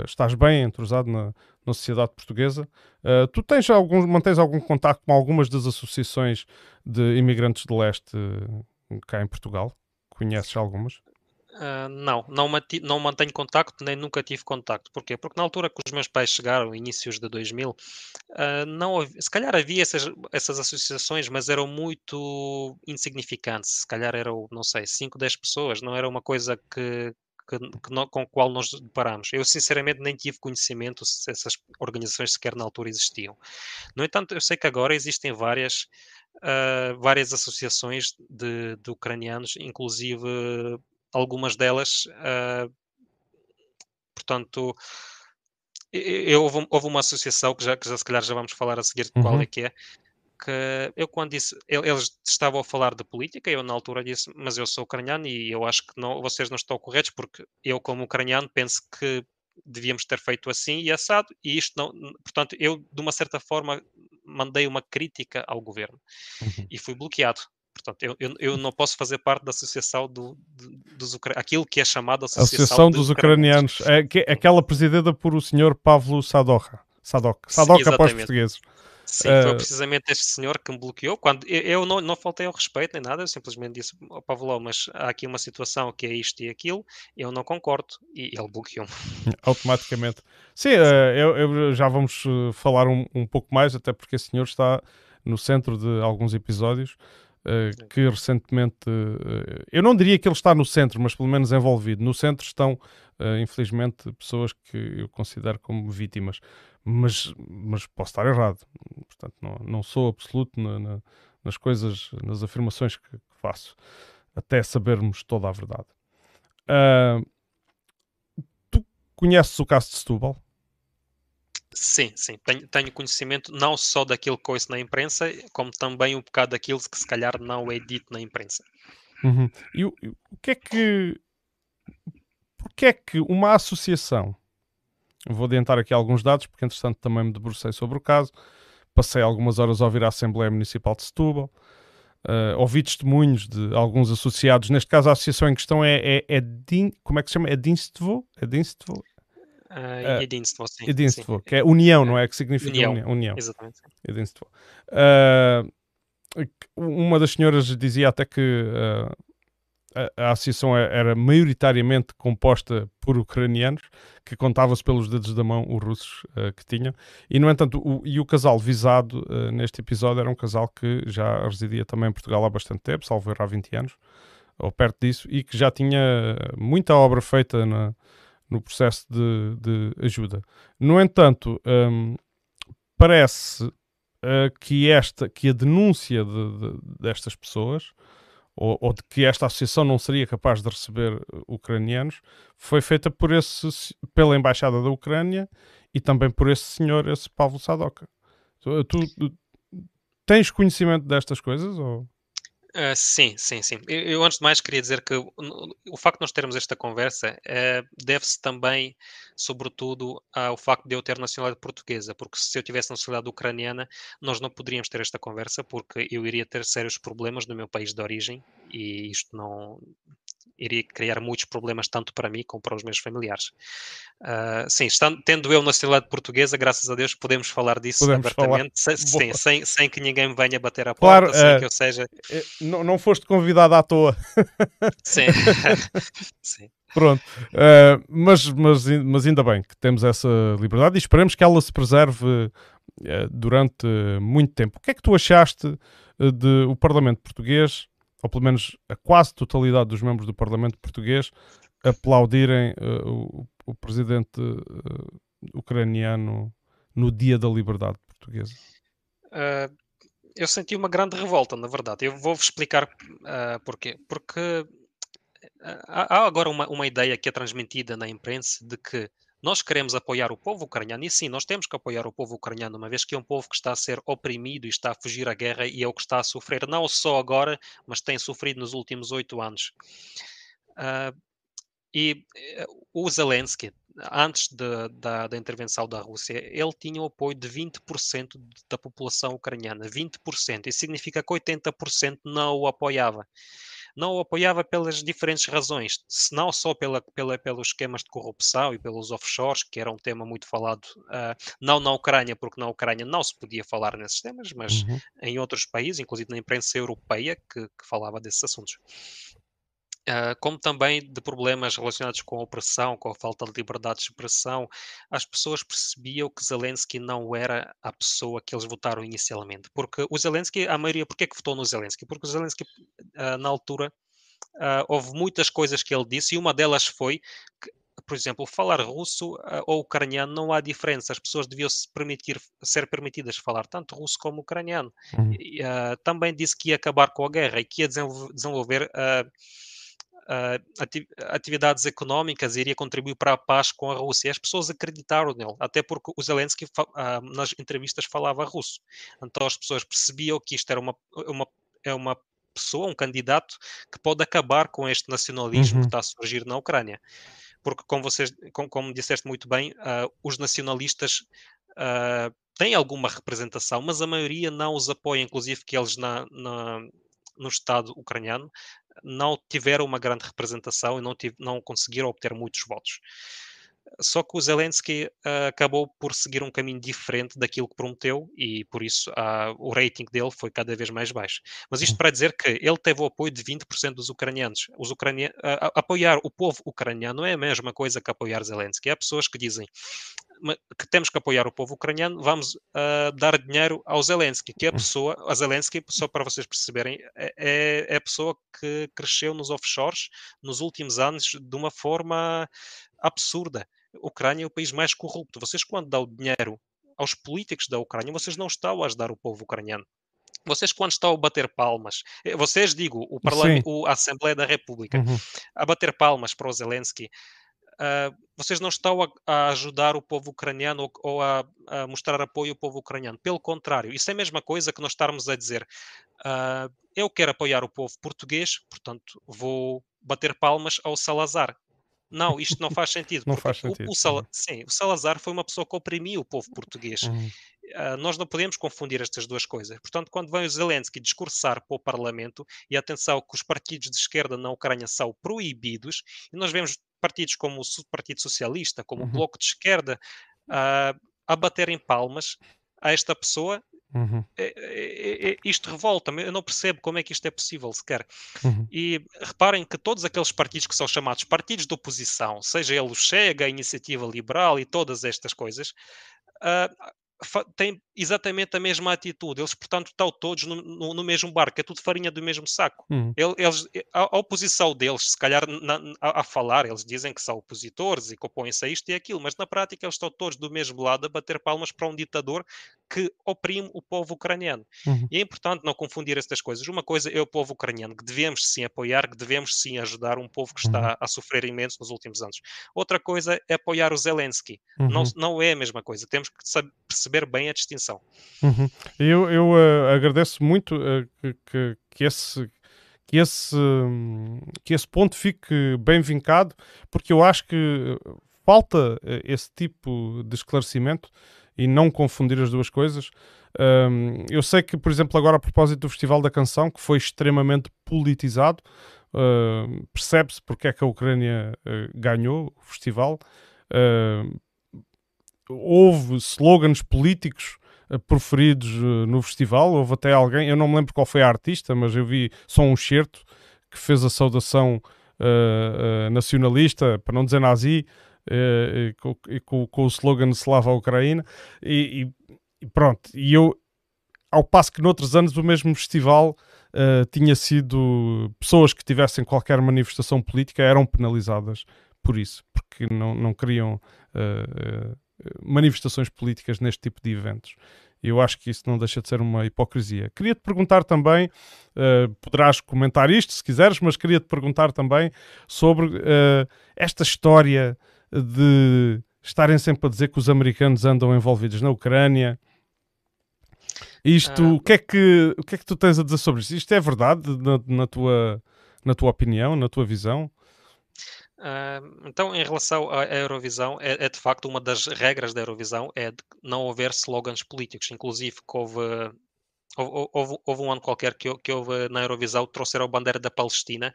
estás bem entrosado na, na sociedade portuguesa. Uh, tu tens algum, mantens algum contato com algumas das associações de imigrantes de leste cá em Portugal? Conheces algumas? Uh, não, não, não mantenho contacto, nem nunca tive contacto. Porquê? Porque na altura que os meus pais chegaram, inícios de 2000, uh, não, se calhar havia essas, essas associações, mas eram muito insignificantes. Se calhar eram, não sei, 5, 10 pessoas, não era uma coisa que, que, que com a qual nos deparamos. Eu, sinceramente, nem tive conhecimento se essas organizações sequer na altura existiam. No entanto, eu sei que agora existem várias, uh, várias associações de, de ucranianos, inclusive algumas delas, uh, portanto, eu, houve, houve, uma associação que já, que já se calhar já vamos falar a seguir uhum. qual é que é, que eu quando disse, eles estavam a falar de política, eu na altura disse, mas eu sou ucraniano e eu acho que não, vocês não estão corretos, porque eu como ucraniano penso que devíamos ter feito assim e assado, e isto não, portanto, eu de uma certa forma mandei uma crítica ao governo uhum. e fui bloqueado. Portanto, eu, eu, eu, não posso fazer parte da associação do, do, dos ucranianos, aquilo que é chamado Associação, associação dos Ucranianos. É, que, aquela presidida por o senhor Pavlo Sadoka. Sadok. Sadok para os portugueses. Sim, uh... foi precisamente este senhor que me bloqueou. Quando eu, não, não faltei ao respeito nem nada, eu simplesmente disse ao Pavlo, mas há aqui uma situação que é isto e aquilo, eu não concordo, e ele bloqueou-me. Automaticamente. Sim, uh, eu, eu, já vamos eh, falar um, um pouco mais, até porque esse senhor está no centro de alguns episódios. Uh, que recentemente, uh, eu não diria que ele está no centro, mas pelo menos envolvido. No centro estão, uh, infelizmente, pessoas que eu considero como vítimas, mas, mas posso estar errado. Portanto, não, não sou absoluto na, na, nas coisas, nas afirmações que, que, faço, até sabermos toda a verdade. tu conheces o caso de Setúbal? Sim, sim. Tenho, tenho, conhecimento não só daquilo que ouço na imprensa, como também um bocado daquilo que se calhar não é dito na imprensa. Uhum. E o, o que é que. Porquê é que uma associação. Vou adiantar aqui alguns dados, porque entretanto também me debrucei sobre o caso. Passei algumas horas a ouvir a Assembleia Municipal de Setúbal. Uh, ouvi testemunhos de alguns associados. Neste caso, a associação em questão é, é, é Din, como é que se chama? É Dinstvo? É Dinstvo? Uh, jedinstvo, sim. Jedinstvo, sim. que é união, não é? Que significa união. União. união. Exatamente. Jedinstvo. Uh, uma das senhoras dizia até que uh, a, a, associação é, era maioritariamente composta por ucranianos, que contava-se pelos dedos da mão os russos uh, que tinham. E, no entanto, o, e o casal visado uh, neste episódio era um casal que já residia também em Portugal há bastante tempo, salvo há 20 anos, ou perto disso, e que já tinha muita obra feita na, no processo de, de ajuda. No entanto, um, parece uh, que, esta, que a denúncia de, de, destas pessoas, ou, ou, de que esta associação não seria capaz de receber ucranianos, foi feita por esse, pela Embaixada da Ucrânia e também por esse senhor, esse Pavlo Sadoka. Tu, tu tens conhecimento destas coisas? Ou? Uh, sim, sim, sim. Eu, eu, antes de mais queria dizer que o, o facto de nós termos esta conversa uh, deve-se também, sobretudo, ao facto de eu ter nacionalidade portuguesa, porque se eu tivesse nacionalidade ucraniana, nós não poderíamos ter esta conversa, porque eu iria ter sérios problemas no meu país de origem e isto não, iria criar muitos problemas tanto para mim como para os meus familiares. Uh, sim, estando, tendo eu nacionalidade portuguesa, graças a Deus podemos falar disso podemos abertamente, falar. Sem, sem, sem, que ninguém me venha bater à porta, claro, sem uh, que eu seja... Eh, não, não foste convidado à toa. Sim. sim. Pronto, uh, mas, mas, mas ainda bem que temos essa liberdade e esperemos que ela se preserve durante muito tempo. O que é que tu achaste de o Parlamento Português ou pelo menos a quase totalidade dos membros do Parlamento português, aplaudirem uh, o, o, presidente uh, ucraniano no Dia da Liberdade Portuguesa? Uh, eu senti uma grande revolta, na verdade. Eu vou-vos explicar porquê. Porque há agora uma, uma ideia que é transmitida na imprensa de que nós queremos apoiar o povo ucraniano, e sim, nós temos que apoiar o povo ucraniano, uma vez que é um povo que está a ser oprimido e está a fugir à guerra e é o que está a sofrer, não só agora, mas tem sofrido nos últimos oito anos. Uh, e uh, o Zelensky, antes de, da, da, intervenção da Rússia, ele tinha o apoio de 20% da população ucraniana, 20%, isso significa que 80% não o apoiava. Não o apoiava pelas diferentes razões, se não só pela, pela, pelos esquemas de corrupção e pelos offshores, que era um tema muito falado, uh, não na Ucrânia, porque na Ucrânia não se podia falar nesses temas, mas uhum. em outros países, inclusive na imprensa europeia, que, que falava desses assuntos. Uh, como também de problemas relacionados com a opressão, com a falta de liberdade de expressão, as pessoas percebiam que Zelensky não era a pessoa que eles votaram inicialmente. Porque o Zelensky, a maioria, porque é que votou no Zelensky? Porque o Zelensky, uh, na altura, uh, houve muitas coisas que ele disse e uma delas foi que, por exemplo, falar russo ou ucraniano não há diferença. As pessoas deviam se permitir, ser permitidas falar tanto russo como ucraniano. Uhum. E, também disse que ia acabar com a guerra e que ia desenvolver, atividades económicas iria contribuir para a paz com a Rússia. As pessoas acreditaram nele, até porque o Zelensky uh, nas entrevistas falava russo. Então as pessoas percebiam que isto era uma, uma, é uma pessoa, um candidato que pode acabar com este nacionalismo uhum. que está a surgir na Ucrânia. Porque, como, vocês, como, como disseste muito bem, uh, os nacionalistas uh, têm alguma representação, mas a maioria não os apoia, inclusive que eles na, na no Estado ucraniano não tiveram uma grande representação e não, tive, não conseguiram obter muitos votos. Só que o Zelensky uh, acabou por seguir um caminho diferente daquilo que prometeu e por isso uh, o rating dele foi cada vez mais baixo. Mas isto hum. para dizer que ele teve o apoio de 20% dos ucranianos. Os ucranianos uh, apoiar o povo ucraniano não é a mesma coisa que apoiar Zelensky. Há pessoas que dizem que temos que apoiar o povo ucraniano, vamos uh, dar dinheiro ao Zelensky, que é a hum. pessoa, a Zelensky, só para vocês perceberem, é, é, é a pessoa que cresceu nos offshores nos últimos anos de uma forma absurda. A Ucrânia é o país mais corrupto. Vocês, quando dão dinheiro aos políticos da Ucrânia, vocês não estão a ajudar o povo ucraniano. Vocês, quando estão a bater palmas, eh, vocês, digo, o Parlamento, a Assembleia da República, uhum. a bater palmas para o Zelensky, uh, vocês não estão a, a, ajudar o povo ucraniano ou, ou a, a, mostrar apoio ao povo ucraniano. Pelo contrário, isso é a mesma coisa que nós estarmos a dizer. Uh, eu quero apoiar o povo português, portanto, vou bater palmas ao Salazar. Não, isto não faz sentido. não faz sentido. O, o, Sal, sim, o Salazar foi uma pessoa que oprimiu o povo português. Uhum. Uh, nós não podemos confundir estas duas coisas. Portanto, quando vem o Zelensky discursar para o Parlamento, e atenção que os partidos de esquerda na Ucrânia são proibidos, e nós vemos partidos como o Partido Socialista, como uhum. o Bloco de Esquerda, uh, a baterem palmas a esta pessoa Uhum. É, é, é, isto revolta-me, eu não percebo como é que isto é possível sequer. Uhum. E reparem que todos aqueles partidos que são chamados partidos de oposição, seja ele o Chega, a Iniciativa Liberal e todas estas coisas, uh, têm exatamente a mesma atitude. Eles, portanto, estão todos no, no, no mesmo barco, é tudo farinha do mesmo saco. Uhum. Eles, a, a, oposição deles, se calhar na, a, a, falar, eles dizem que são opositores e que opõem-se a isto e aquilo, mas na prática eles estão todos do mesmo lado a bater palmas para um ditador que oprime o povo ucraniano. Uhum. E é importante não confundir estas coisas. Uma coisa é o povo ucraniano, que devemos sim apoiar, que devemos sim ajudar um povo que está uhum. a sofrer imenso nos últimos anos. Outra coisa é apoiar o Zelensky. Não, uhum. não é a mesma coisa. Temos que saber, perceber bem a distinção. Uhum. Eu, eu uh, agradeço muito uh, que, que, esse que esse, que esse ponto fique bem vincado, porque eu acho que falta eh, esse tipo de esclarecimento e não confundir as duas coisas. Um, eu sei que, por exemplo, agora a propósito do Festival da Canção, que foi extremamente politizado, uh, percebe-se porque é que a Ucrânia uh, ganhou o festival. Uh, houve slogans políticos proferidos uh, no festival. Houve até alguém, eu não me lembro qual foi a artista, mas eu vi só um certo que fez a saudação uh, nacionalista, para não dizer nazi, com, com, com, o slogan Slava Ucrânia. E, e, pronto, e eu, ao passo que noutros anos o mesmo festival tinha sido pessoas que tivessem qualquer manifestação política eram penalizadas por isso, porque não, não queriam manifestações políticas neste tipo de eventos. Eu acho que isso não deixa de ser uma hipocrisia. Queria-te perguntar também, uh, poderás comentar isto se quiseres, mas queria-te perguntar também sobre uh, esta história de estarem sempre a dizer que os americanos andam envolvidos na Ucrânia. Isto, ah. o, que é que, o que é que tu tens a dizer sobre isto? Isto é verdade na, na, tua, na tua opinião, na tua visão? Uh, então, em relação à Eurovisão, é, é, de facto uma das regras da Eurovisão é de não haver slogans políticos. Inclusive, que houve houve, houve, houve, um ano qualquer que, que houve na Eurovisão, trouxeram a bandeira da Palestina.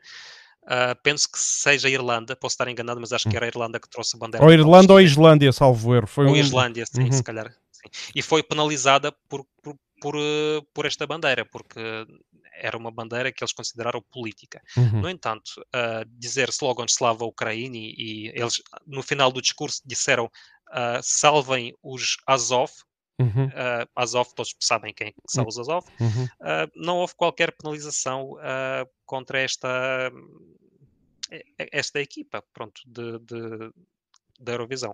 Uh, penso que seja a Irlanda, posso estar enganado, mas acho que hum. era a Irlanda que trouxe a bandeira. Ou Irlanda ou Islândia, salvo erro. Foi ou um... Islândia, sim, uhum. se calhar. Sim. E foi penalizada por, por, por, eh, por, esta bandeira, porque era uma bandeira que eles consideraram política. Uhum. No entanto, uh, dizer slogan Slava Ukraini e eles no final do discurso disseram uh, salvem os Azov, Uhum. Uh, Azov, todos sabem quem é são os Azov, uhum. uh, não houve qualquer penalização uh, contra esta, esta equipa pronto, de, de, da Eurovisão.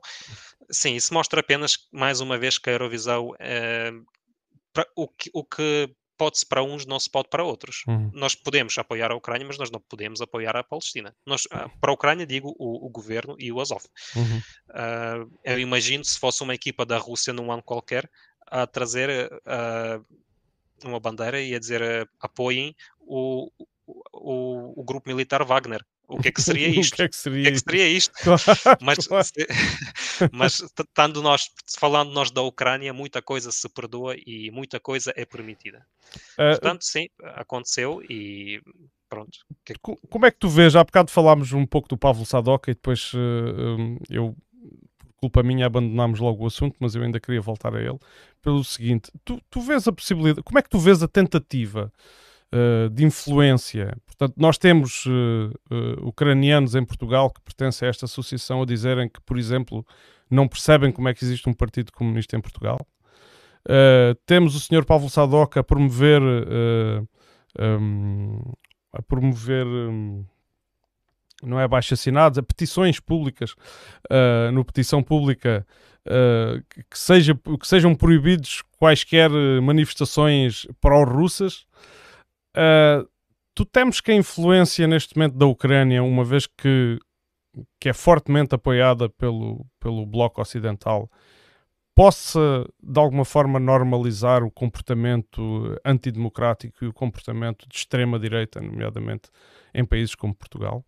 Sim, isso mostra apenas, mais uma vez, que a Eurovisão, pra, o, que, o que pode-se para uns, não se pode para outros. Uhum. Nós podemos apoiar a Ucrânia, mas nós não podemos apoiar a Palestina. Nós, ah, para a Ucrânia, digo o, o governo e o Azov. Uhum. Uh, eu imagino se fosse uma equipa da Rússia num ano qualquer a trazer uh, uma bandeira e a dizer uh, apoiem o, o, o, grupo militar Wagner o que é que seria isto? o que é que seria, que é que seria isto? mas, mas estando nós, falando nós da Ucrânia, muita coisa se perdoa e muita coisa é permitida. Uh, Portanto, sim, aconteceu e pronto. É como é que tu vês? Há bocado falámos um pouco do Pavlo Sadoka e depois uh, eu, por culpa minha, abandonámos logo o assunto, mas eu ainda queria voltar a ele. Pelo seguinte, tu, tu vês a possibilidade, como é que tu vês a tentativa uh, de influência. Portanto, nós temos uh, ucranianos em Portugal que pertencem a esta associação a dizerem que, por exemplo, não percebem como é que existe um partido comunista em Portugal. temos o Sr. Pavlo Sadoca a promover um, a promover um, não é abaixo assinados, a petições públicas uh, no petição pública uh, que, seja, que sejam proibidos quaisquer manifestações pró-russas Uh, tu temos que a influência neste momento da Ucrânia, uma vez que, que é fortemente apoiada pelo, pelo Bloco Ocidental, possa de alguma forma normalizar o comportamento antidemocrático e o comportamento de extrema-direita, nomeadamente em países como Portugal?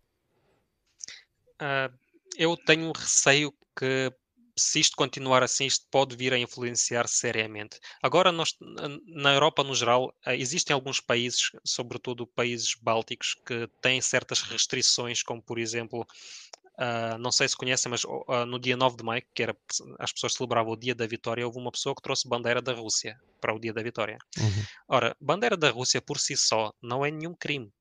Uh, eu tenho receio que se isto continuar assim, isto pode vir a influenciar seriamente. Agora, nós, na Europa no geral, eh, existem alguns países, sobretudo países bálticos, que têm certas restrições, como por exemplo, uh, não sei se conhecem, mas uh, no dia 9 de maio, que era, as pessoas celebravam o dia da vitória, houve uma pessoa que trouxe bandeira da Rússia para o dia da vitória. Uhum. Ora, bandeira da Rússia por si só não é nenhum crime.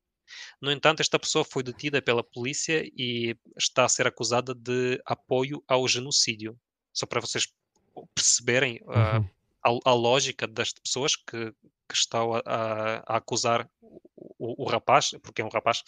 No entanto, esta pessoa foi detida pela polícia e está a ser acusada de apoio ao genocídio. Só para vocês perceberem uh, uhum. a, a, lógica das pessoas que, que estão a, a, acusar o, o, rapaz, porque é um rapaz,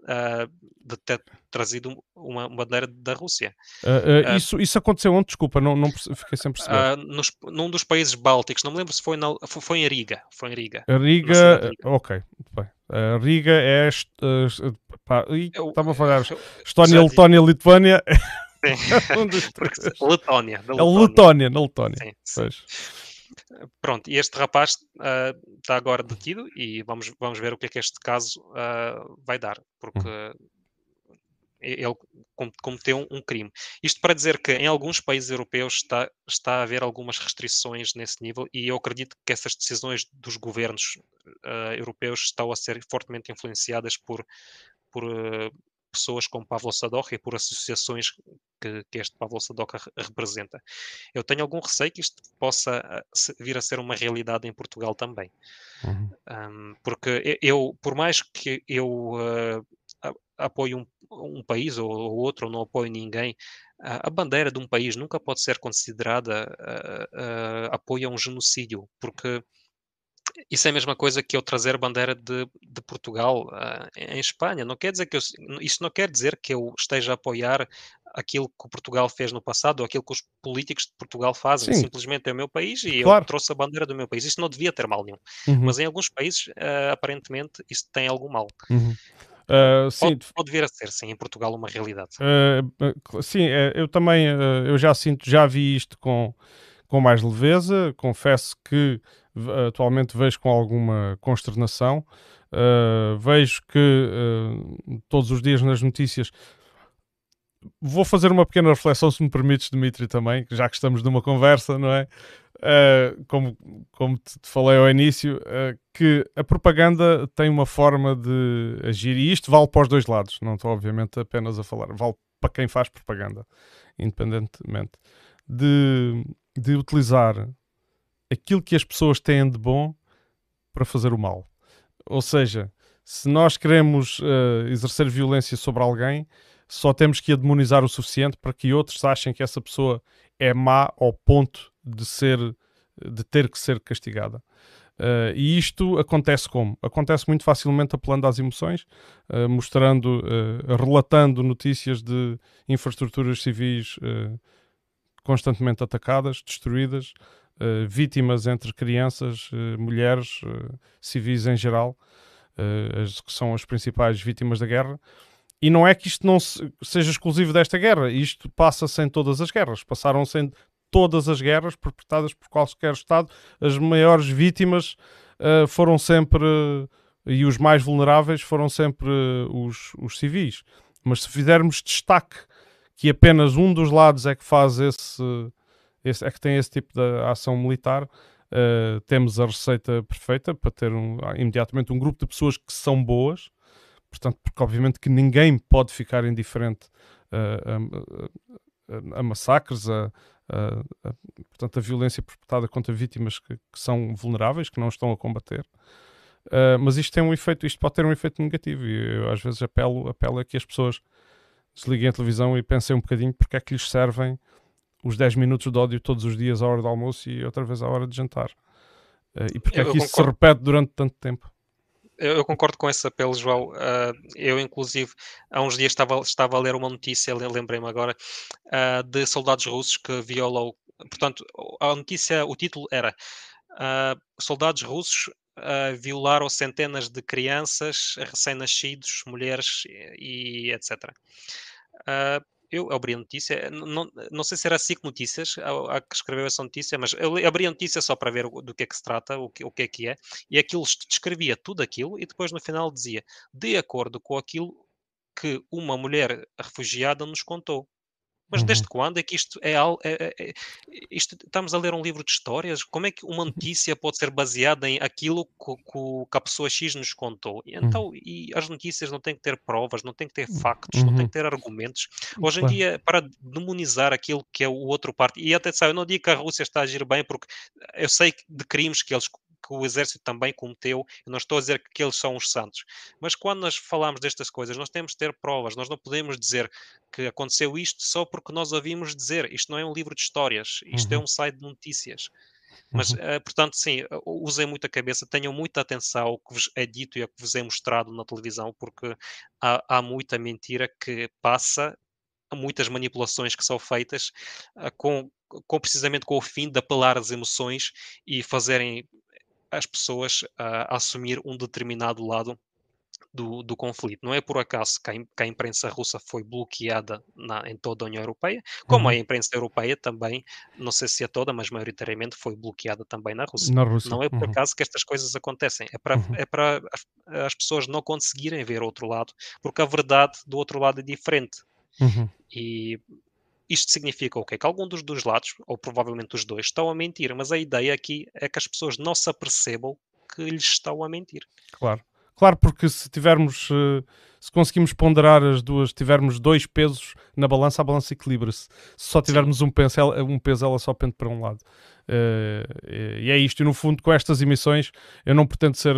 uh, de ter trazido uma, bandeira da Rússia. Uh, isso, isso aconteceu onde? Desculpa, não, não fiquei sem perceber. Nos, num dos países bálticos, não me lembro se foi, na, foi, em Riga. Foi em Riga. Riga, Riga. ok, muito bem. A Riga é. Uh, pá, estava a falar. Estónia, Letónia, Lituânia. Sim. um Letónia. É Letónia, na Letónia. Sim, sim. Pronto, e este rapaz uh, está agora detido e vamos, vamos ver o que é que este caso uh, vai dar, porque hum. Ele cometeu um crime. Isto para dizer que em alguns países europeus está, está a haver algumas restrições nesse nível e eu acredito que essas decisões dos governos uh, europeus estão a ser fortemente influenciadas por, por uh, pessoas como Pavlo Sadoka e por associações que, que este Pavlo Sadoka representa. Eu tenho algum receio que isto possa ah, vir a ser uma realidade em Portugal também. Uhum. Um, porque eu, por mais que eu uh, apoie um, um, país ou, ou, outro, ou não apoie ninguém, a bandeira de um país nunca pode ser considerada uh, apoio a um genocídio, porque isso é a mesma coisa que eu trazer bandeira de, de Portugal uh, em Espanha. Não quer dizer que eu, isso não quer dizer que eu esteja a apoiar aquilo que Portugal fez no passado ou aquilo que os políticos de Portugal fazem. Sim. Simplesmente é o meu país e claro. eu trouxe a bandeira do meu país. Isso não devia ter mal nenhum. Uhum. Mas em alguns países, uh, aparentemente, isso tem algum mal. Uhum. Uh, sim. Pode, pode, vir a ser, sim, em Portugal uma realidade. Uh, sim, eu também eu já sinto, já vi isto com, com mais leveza. Confesso que atualmente vejo com alguma consternação. Uh, vejo que todos os dias nas notícias. Vou fazer uma pequena reflexão, se me permites, Dimitri, também, já que estamos numa conversa, não é? Uh, como, como te falei ao início, uh, que a propaganda tem uma forma de agir, e isto vale para os dois lados, não estou obviamente apenas a falar, vale para quem faz propaganda, independentemente, de, de utilizar aquilo que as pessoas têm de bom para fazer o mal. Ou seja, se nós queremos uh, exercer violência sobre alguém, só temos que a demonizar o suficiente para que outros achem que essa pessoa é má ao ponto de ser de ter que ser castigada. Uh, e isto acontece como? Acontece muito facilmente apelando às emoções, uh, mostrando, uh, relatando notícias de infraestruturas civis constantemente atacadas, destruídas, vítimas entre crianças, mulheres, civis em geral, as, que são as principais vítimas da guerra. E não é que isto não se, seja exclusivo desta guerra, isto passa-se em todas as guerras. Passaram-se em todas as guerras perpetradas por qualquer Estado. As maiores vítimas uh, foram sempre, uh, e os mais vulneráveis foram sempre uh, os, os civis. Mas se fizermos destaque que apenas um dos lados é que faz esse, esse é que tem esse tipo de ação militar, temos a receita perfeita para ter um, imediatamente um grupo de pessoas que são boas portanto, porque obviamente que ninguém pode ficar indiferente uh, a, a, a, massacres, a, portanto, a violência perpetrada contra vítimas que, que, são vulneráveis, que não estão a combater. Uh, mas isto tem um efeito, isto pode ter um efeito negativo e eu às vezes apelo, apelo a que as pessoas desliguem a televisão e pensem um bocadinho porque é que lhes servem os 10 minutos de ódio todos os dias à hora do almoço e outra vez à hora de jantar. Uh, e porque é que isso concordo. se repete durante tanto tempo eu, concordo com esse apelo, João. Uh, eu, inclusive, há uns dias estava, estava a ler uma notícia, lembrei-me agora, uh, de soldados russos que violam. Portanto, a notícia, o título era uh, Soldados russos violaram centenas de crianças, recém-nascidos, mulheres e etc eu abri a notícia, não, não sei se era SIC Notícias a, a, que escreveu essa notícia, mas eu abri a notícia só para ver do que é que se trata, o que, o que é que é, e aquilo descrevia tudo aquilo e depois no final dizia, de acordo com aquilo que uma mulher refugiada nos contou. Mas uhum. desde quando é que isto é, é, é, é, isto, estamos a ler um livro de histórias? Como é que uma notícia pode ser baseada em aquilo que, que a pessoa X nos contou? E, então, uhum. e as notícias não têm que ter provas, não têm que ter factos, uhum. não têm que ter argumentos. Hoje em dia, para demonizar aquilo que é o outro parte, e atenção, eu não digo que a Rússia está a agir bem, porque eu sei de crimes que eles que o exército também cometeu. Eu não estou a dizer que eles são os santos, mas quando nós falamos destas coisas, nós temos de ter provas. Nós não podemos dizer que aconteceu isto só porque nós ouvimos dizer. Isto não é um livro de histórias, isto é uhum. é um site de notícias. Mas, uhum. uh, portanto, sim, usem muita cabeça, tenham muita atenção ao que vos é dito e ao que vos é mostrado na televisão, porque há, há muita mentira que passa, há muitas manipulações que são feitas uh, com, com, precisamente com o fim de apelar às emoções e fazerem as pessoas a assumir um determinado lado do, do, conflito. Não é por acaso que a, que a imprensa russa foi bloqueada na, em toda a União Europeia, como uhum. a imprensa europeia também, não sei se é toda, mas maioritariamente foi bloqueada também na Rússia. Na Rússia. Não é por uhum. acaso que estas coisas acontecem, é para, uhum. é para as, as, pessoas não conseguirem ver outro lado, porque a verdade do outro lado é diferente. Uhum. E isto significa o quê? Que algum dos dois lados, ou provavelmente os dois, estão a mentir, mas a ideia aqui é que as pessoas não se apercebam que lhes estão a mentir. Claro. Claro, porque se tivermos, eh, se conseguimos ponderar as duas, tivermos dois pesos na balança, a balança equilibra-se. Se só tivermos um peso, ela, um peso, ela só pende para um lado. Uh, e é isto. E no fundo, com estas emissões, eu não pretendo ser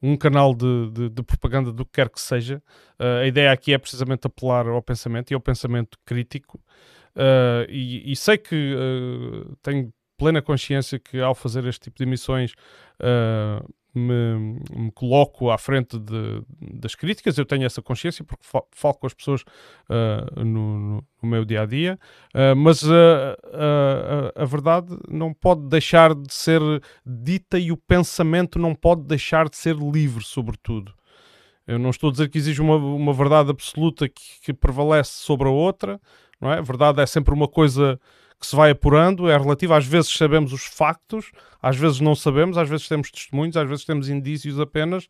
um canal de, de, de, propaganda do que quer que seja. Uh, a ideia aqui é precisamente apelar ao pensamento e ao pensamento crítico. Uh, e, e, sei que uh, tenho plena consciência que ao fazer este tipo de emissões uh, me, me, coloco à frente de, das críticas, eu tenho essa consciência porque falo com as pessoas no, no, meu dia a dia, mas a verdade não pode deixar de ser dita e o pensamento não pode deixar de ser livre, sobretudo. Eu não estou a dizer que existe uma, uma verdade absoluta que, que prevalece sobre a outra, não é? A verdade é sempre uma coisa que se vai apurando, é relativa. Às vezes sabemos os factos, às vezes não sabemos, às vezes temos testemunhos, às vezes temos indícios apenas.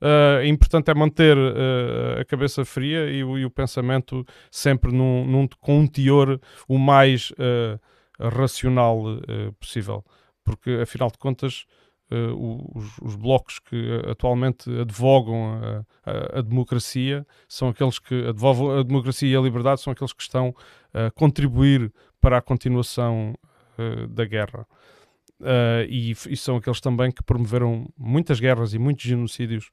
Uh, importante é manter uh, a cabeça fria e, e, o pensamento sempre num, num, com um teor o mais uh, racional possível. porque afinal de contas uh, os, os, blocos que atualmente advogam a, a, a, democracia são aqueles que advogam a democracia e a liberdade, são aqueles que estão a contribuir para a continuação uh, da guerra. Uh, e, e, são aqueles também que promoveram muitas guerras e muitos genocídios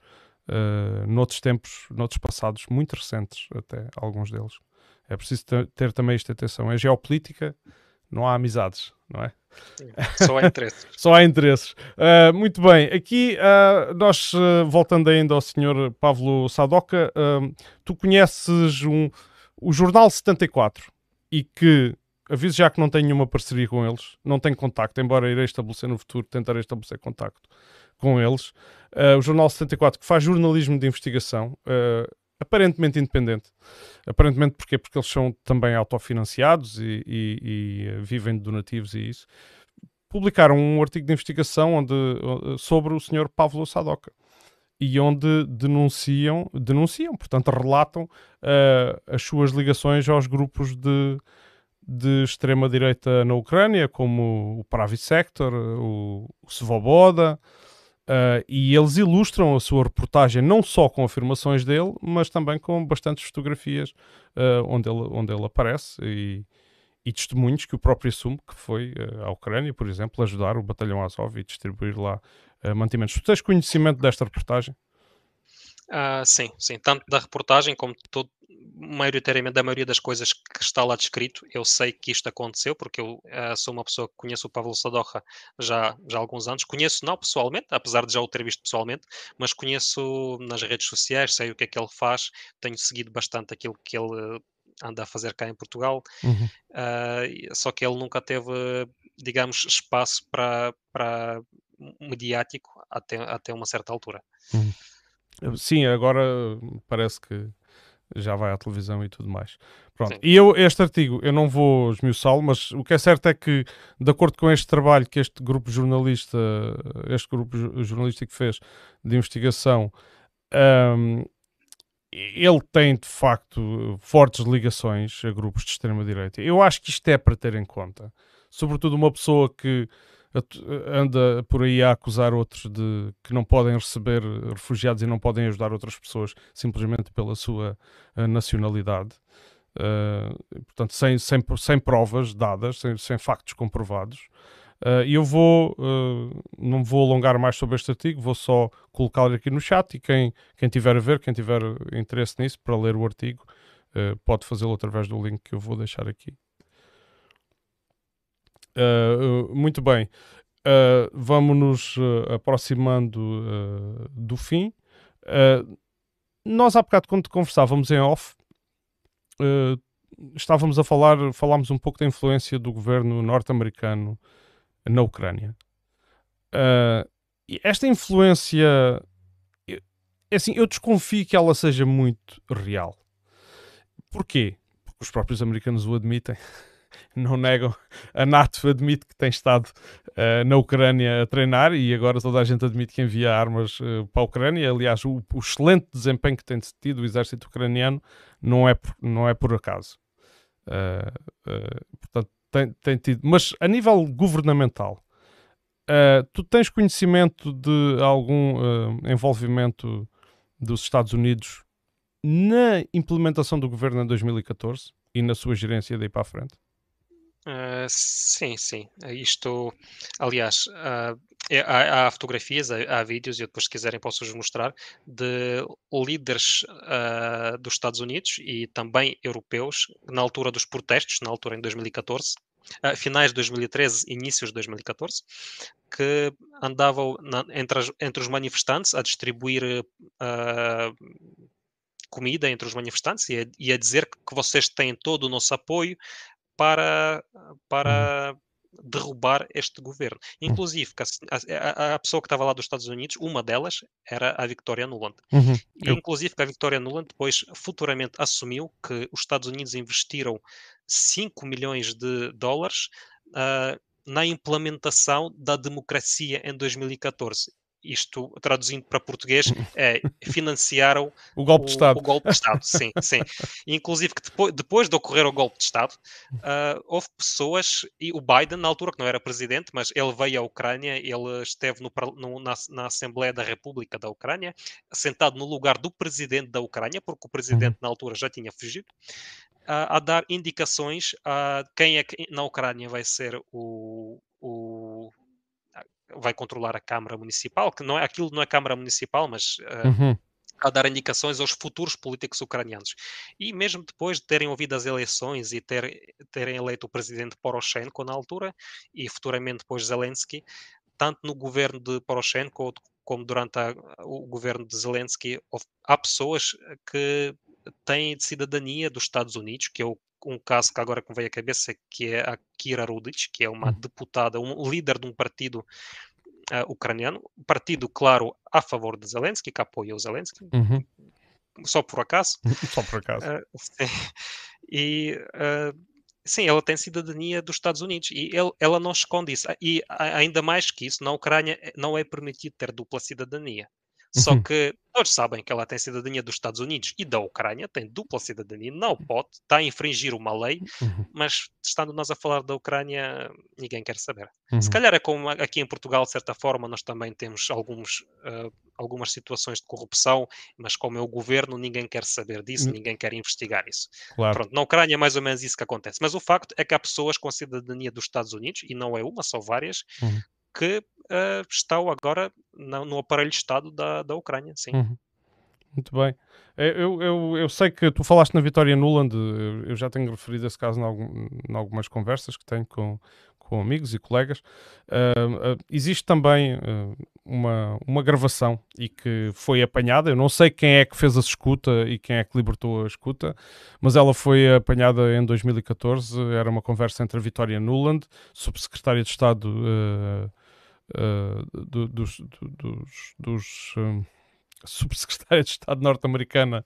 uh, noutros tempos, noutros passados muito recentes, até alguns deles. É preciso ter, ter também esta atenção. É geopolítica, não há amizades, não é? Só há interesses. Só há interesses. Uh, muito bem, aqui uh, nós, uh, voltando ainda ao senhor Pablo Sadoca, tu conheces um, o Jornal 74 e que, aviso já que não tenho nenhuma parceria com eles, não tenho contacto, embora irei estabelecer no futuro, tentarei estabelecer contacto com eles. o Jornal 74 que faz jornalismo de investigação, aparentemente independente. Aparentemente porquê? Porque eles são também autofinanciados e, e, e eh, vivem de donativos e isso. Publicaram um artigo de investigação onde, sobre o senhor Pavlo Sadoka e onde denunciam, denunciam, portanto relatam uh, as suas ligações aos grupos de, de extrema-direita na Ucrânia, como o Pravi Sector, o, o Svoboda, Uh, e eles ilustram a sua reportagem não só com afirmações dele, mas também com bastantes fotografias uh, onde, ele, onde ele aparece e, e, testemunhos que o próprio assume que foi uh, à Ucrânia, por exemplo, ajudar o batalhão Azov e distribuir lá mantimentos. Tu tens conhecimento desta reportagem? Sim, sim, tanto da reportagem como todo, maioritariamente da maioria das coisas que está lá descrito, eu sei que isto aconteceu, porque eu uh, sou uma pessoa que conheço o Pablo Sadoja já, já há alguns anos. Conheço não pessoalmente, apesar de já o ter visto pessoalmente, mas conheço nas redes sociais, sei o que é que ele faz, tenho seguido bastante aquilo que ele anda a fazer cá em Portugal, uhum. uh, só que ele nunca teve, digamos, espaço para, para mediático até, até uma certa altura. Uhum. Sim, agora parece que já vai à televisão e tudo mais. Pronto. E eu, este artigo, eu não vou esmiuçá-lo, mas o que é certo é que, de acordo com este trabalho que este grupo jornalista, este grupo jornalístico fez de investigação, um, ele tem de facto fortes ligações a grupos de extrema-direita. Eu acho que isto é para ter em conta. Sobretudo uma pessoa que anda por aí a acusar outros de que não podem receber refugiados e não podem ajudar outras pessoas simplesmente pela sua uh, nacionalidade. Uh, portanto, sem, sem, sem provas dadas, sem, sem factos comprovados. Uh, e eu vou, não vou alongar mais sobre este artigo, vou só colocá-lo aqui no chat e quem, quem tiver a ver, quem tiver interesse nisso para ler o artigo, pode fazê-lo através do link que eu vou deixar aqui. Uh, muito bem. Uh, vamos nos uh, aproximando do fim. nós, há bocado, quando conversávamos em off, estávamos a falar, falámos um pouco da influência do governo norte-americano na Ucrânia. esta influência, é assim, eu desconfio que ela seja muito real. Porquê? Porque os próprios americanos o admitem. não negam. A NATO admite que tem estado uh, na Ucrânia a treinar e agora toda a gente admite que envia armas uh, para a Ucrânia. Aliás, o, o, excelente desempenho que tem tido o exército ucraniano não é por, não é por acaso. Uh, portanto, tem, tem, tido. Mas a nível governamental, tu tens conhecimento de algum envolvimento dos Estados Unidos na implementação do governo em 2014 e na sua gerência daí para a frente? Uh, sim, sim. Isto, aliás, uh, há, há, fotografias, há, há, vídeos, e eu depois, se quiserem, posso-vos mostrar, de líderes uh, dos Estados Unidos e também europeus, na altura dos protestos, na altura em 2014, finais de 2013, inícios de 2014, que andavam na, entre, as, entre, os manifestantes a distribuir comida entre os manifestantes e a, e a, dizer que vocês têm todo o nosso apoio, para, para uhum. derrubar este governo. Inclusive, a, a, pessoa que estava lá dos Estados Unidos, uma delas era a Victoria Nuland. Uhum. E, inclusive, a Victoria Nuland depois futuramente assumiu que os Estados Unidos investiram 5 milhões de dólares uh, na implementação da democracia em 2014 isto, traduzindo para português, é, financiaram o golpe de Estado. O golpe de Estado, sim, sim. Inclusive que depois, depois de ocorrer o golpe de Estado, uh, houve pessoas, e o Biden, na altura que não era presidente, mas ele veio à Ucrânia, ele esteve no, no, na, na, Assembleia da República da Ucrânia, sentado no lugar do presidente da Ucrânia, porque o presidente uhum. na altura já tinha fugido, a, a dar indicações a quem é que na Ucrânia vai ser o, o vai controlar a Câmara Municipal, que não é aquilo não é Câmara Municipal, mas uh, uhum. a dar indicações aos futuros políticos ucranianos. E mesmo depois de terem ouvido as eleições e ter, terem eleito o presidente Poroshenko na altura e futuramente depois Zelensky, tanto no governo de Poroshenko como durante a, o governo de Zelensky, há pessoas que têm de cidadania dos Estados Unidos, que é o um caso que agora que me veio à cabeça, que é a Kira Rudic, que é uma hum. deputada, um líder de um partido uh, ucraniano, partido, claro, a favor de Zelensky, que apoia o Zelensky, uhum. só por acaso. só por acaso. Uh, e uh, sim, ela tem cidadania dos Estados Unidos e ele, ela não esconde isso. E ainda mais que isso, na Ucrânia não é permitido ter dupla cidadania. Só uhum. que todos sabem que ela tem cidadania dos Estados Unidos e da Ucrânia, tem dupla cidadania, não pode, está a infringir uma lei, uhum. mas estando nós a falar da Ucrânia, ninguém quer saber. Uhum. Se calhar é como aqui em Portugal, de certa forma, nós também temos alguns, uh, algumas situações de corrupção, mas como é o governo, ninguém quer saber disso, uhum. ninguém quer investigar isso. Claro. Pronto, na Ucrânia é mais ou menos isso que acontece. Mas o facto é que há pessoas com cidadania dos Estados Unidos, e não é uma, são várias, uhum. Que uh, estão agora no, no, aparelho de Estado da, da Ucrânia, sim. Uhum. Muito bem. É, eu, eu, eu sei que tu falaste na Vitória Nuland, eu já tenho referido esse caso em, algumas conversas que tenho com, com amigos e colegas. Uh, uh, existe também uh, uma, uma gravação e que foi apanhada. Eu não sei quem é que fez a escuta e quem é que libertou a escuta, mas ela foi apanhada em 2014. Era uma conversa entre a Vitória Nuland, subsecretária de Estado uh, do, dos, dos, dos um, subsecretária de Estado norte-americana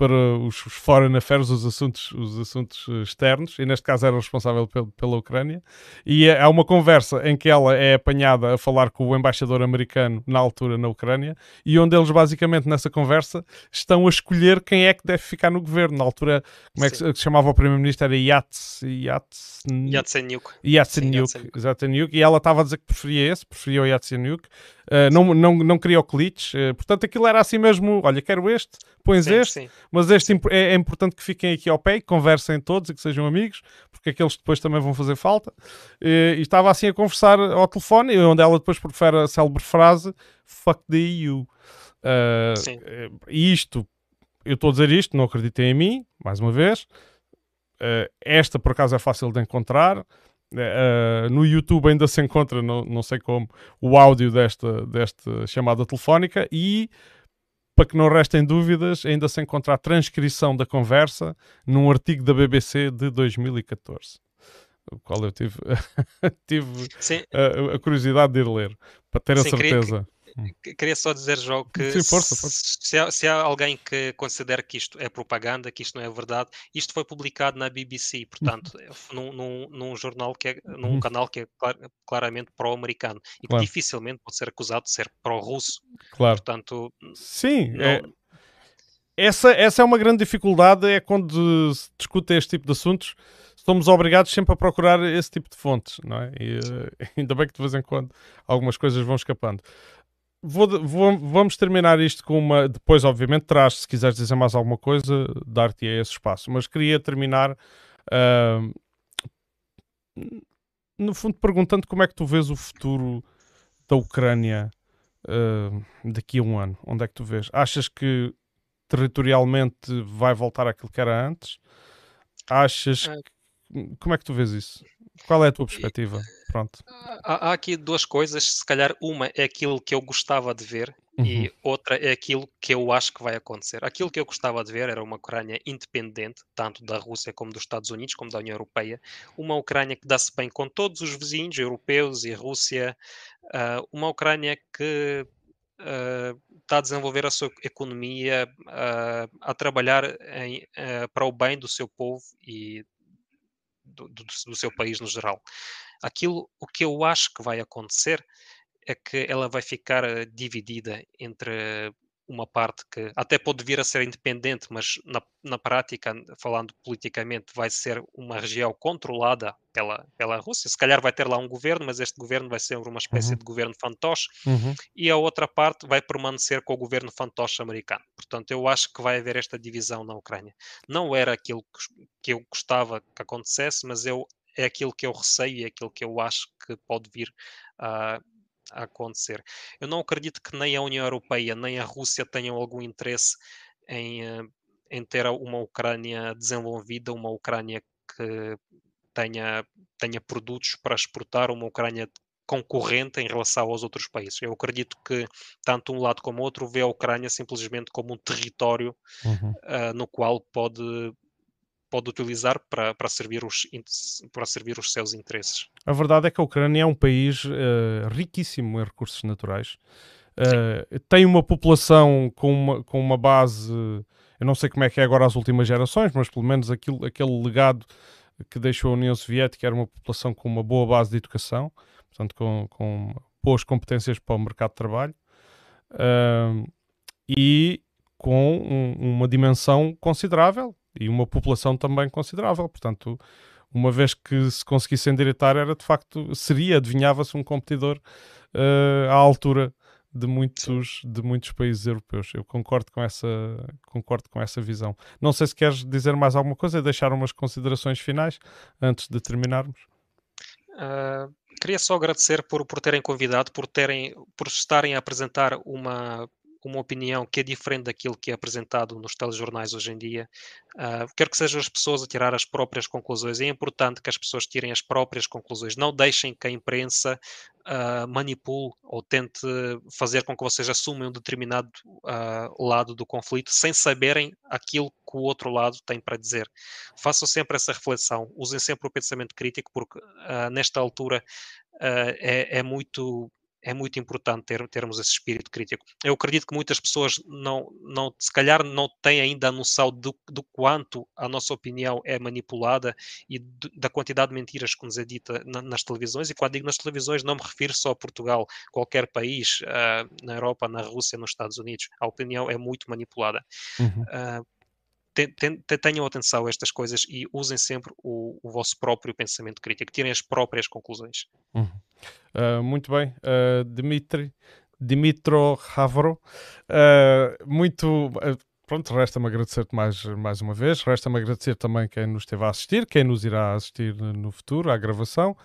para os, os Foreign Affairs, os assuntos, os assuntos eh, externos, e neste caso era responsável pel, pela Ucrânia. E é, há uma conversa em que ela é apanhada a falar com o embaixador americano na altura na Ucrânia, e onde eles basicamente nessa conversa estão a escolher quem é que deve ficar no governo. Na altura, como é que se chamava o primeiro-ministro? Era Yats, Yats, Yatsenyuk. Yatsenyuk, exatamente. E ela estava a dizer que preferia esse, preferia o Yatsenyuk. Uh, não, não, não queria o Klitsch, uh, portanto aquilo era assim mesmo, olha, quero este, pões sim, este, sim. mas este é, é, importante que fiquem aqui ao pé e conversem todos e que sejam amigos, porque aqueles depois também vão fazer falta. Uh, e estava assim a conversar ao telefone, onde ela depois prefere a célebre frase, fuck the EU. E isto, eu estou a dizer isto, não acreditem em mim, mais uma vez, esta por acaso é fácil de encontrar, Uh, no YouTube ainda se encontra, não, não sei como, o áudio desta, desta chamada telefónica e, para que não restem dúvidas, ainda se encontra a transcrição da conversa num artigo da BBC de 2014, o qual eu tive, tive a, a, curiosidade de ir ler, para ter Sim, a certeza. Que. Queria só dizer, João, que Sim, força, força. Se, há, se, há, alguém que considera que isto é propaganda, que isto não é verdade, isto foi publicado na BBC, portanto, uhum. num, num, num, jornal que é, num uhum. canal que é clar, claramente pró-americano e que claro. dificilmente pode ser acusado de ser pró-russo. Claro. Portanto, Sim, não... é... essa, essa é uma grande dificuldade, é quando se discute este tipo de assuntos somos obrigados sempre a procurar esse tipo de fontes, não é? E, uh, ainda bem que de vez em quando algumas coisas vão escapando. Vou, vou, vamos terminar isto com uma. Depois, obviamente, traz, se quiseres dizer mais alguma coisa, dar-te esse espaço. Mas queria terminar, uh, no fundo, perguntando como é que tu vês o futuro da Ucrânia uh, daqui a um ano. Onde é que tu vês? Achas que territorialmente vai voltar àquilo que era antes? Achas ah. Como é que tu vês isso? Qual é a tua perspectiva? Pronto. Há, há, aqui duas coisas. Se calhar uma é aquilo que eu gostava de ver uhum. e outra é aquilo que eu acho que vai acontecer. Aquilo que eu gostava de ver era uma Ucrânia independente, tanto da Rússia como dos Estados Unidos, como da União Europeia. Uma Ucrânia que dá-se bem com todos os vizinhos europeus e Rússia. Uh, uma Ucrânia que Uh, está a desenvolver a sua economia, uh, a trabalhar em, uh, para o bem do seu povo e do, do, do, seu país no geral. Aquilo, o que eu acho que vai acontecer é que ela vai ficar eh, dividida entre uma parte que até pode vir a ser independente, mas na, na prática, falando politicamente, vai ser uma região controlada pela, pela Rússia. Se calhar vai ter lá um governo, mas este governo vai ser uma espécie uhum. de governo fantoche, uhum. e a outra parte vai permanecer com o governo fantoche americano. Portanto, eu acho que vai haver esta divisão na Ucrânia. Não era aquilo que, que eu gostava que acontecesse, mas eu, é aquilo que eu receio e é aquilo que eu acho que pode vir a a acontecer. Eu não acredito que nem a União Europeia nem a Rússia tenham algum interesse em, eh, em ter uma Ucrânia desenvolvida, uma Ucrânia que tenha, tenha produtos para exportar, uma Ucrânia concorrente em relação aos outros países. Eu acredito que tanto um lado como o outro vê a Ucrânia simplesmente como um território uhum. uh, no qual pode pode utilizar para, para, servir os, para servir os seus interesses. A verdade é que a Ucrânia é um país uh, riquíssimo em recursos naturais. Uh, tem uma população com uma, com uma base, eu não sei como é que é agora as últimas gerações, mas pelo menos aquilo, aquele legado que deixou a União Soviética era uma população com uma boa base de educação, portanto com, com boas competências para o mercado de trabalho uh, e com um, uma dimensão considerável e uma população também considerável. Portanto, uma vez que se conseguisse endireitar, era de facto, seria, adivinhava-se, um competidor uh, à altura de muitos, de muitos países europeus. Eu concordo com, essa, concordo com essa visão. Não sei se queres dizer mais alguma coisa e deixar umas considerações finais antes de terminarmos. Uh, queria só agradecer por, por terem convidado, por, terem, por estarem a apresentar uma uma opinião que é diferente daquilo que é apresentado nos telejornais hoje em dia. Uh, quero que sejam as pessoas a tirar as próprias conclusões. É importante que as pessoas tirem as próprias conclusões. Não deixem que a imprensa uh, manipule ou tente fazer com que vocês assumam um determinado uh, lado do conflito sem saberem aquilo que o outro lado tem para dizer. Façam sempre essa reflexão. Usem sempre o pensamento crítico, porque nesta altura é, é muito é muito importante ter, termos esse espírito crítico. Eu acredito que muitas pessoas não, não se calhar não têm ainda a noção do, do quanto a nossa opinião é manipulada e do, da quantidade de mentiras que nos é dita na, nas televisões. E quando digo nas televisões, não me refiro só a Portugal, qualquer país, uh, na Europa, na Rússia, nos Estados Unidos. A opinião é muito manipulada. Uhum. Uh, tenham atenção a estas coisas e usem sempre o, o, vosso próprio pensamento crítico, tirem as próprias conclusões. Uhum. Uh, muito bem, uh, Dimitri, Dimitro Havro, uh, muito. Pronto, resta-me agradecer-te mais, mais uma vez. Resta-me agradecer também quem nos esteve a assistir, quem nos irá assistir no futuro à gravação.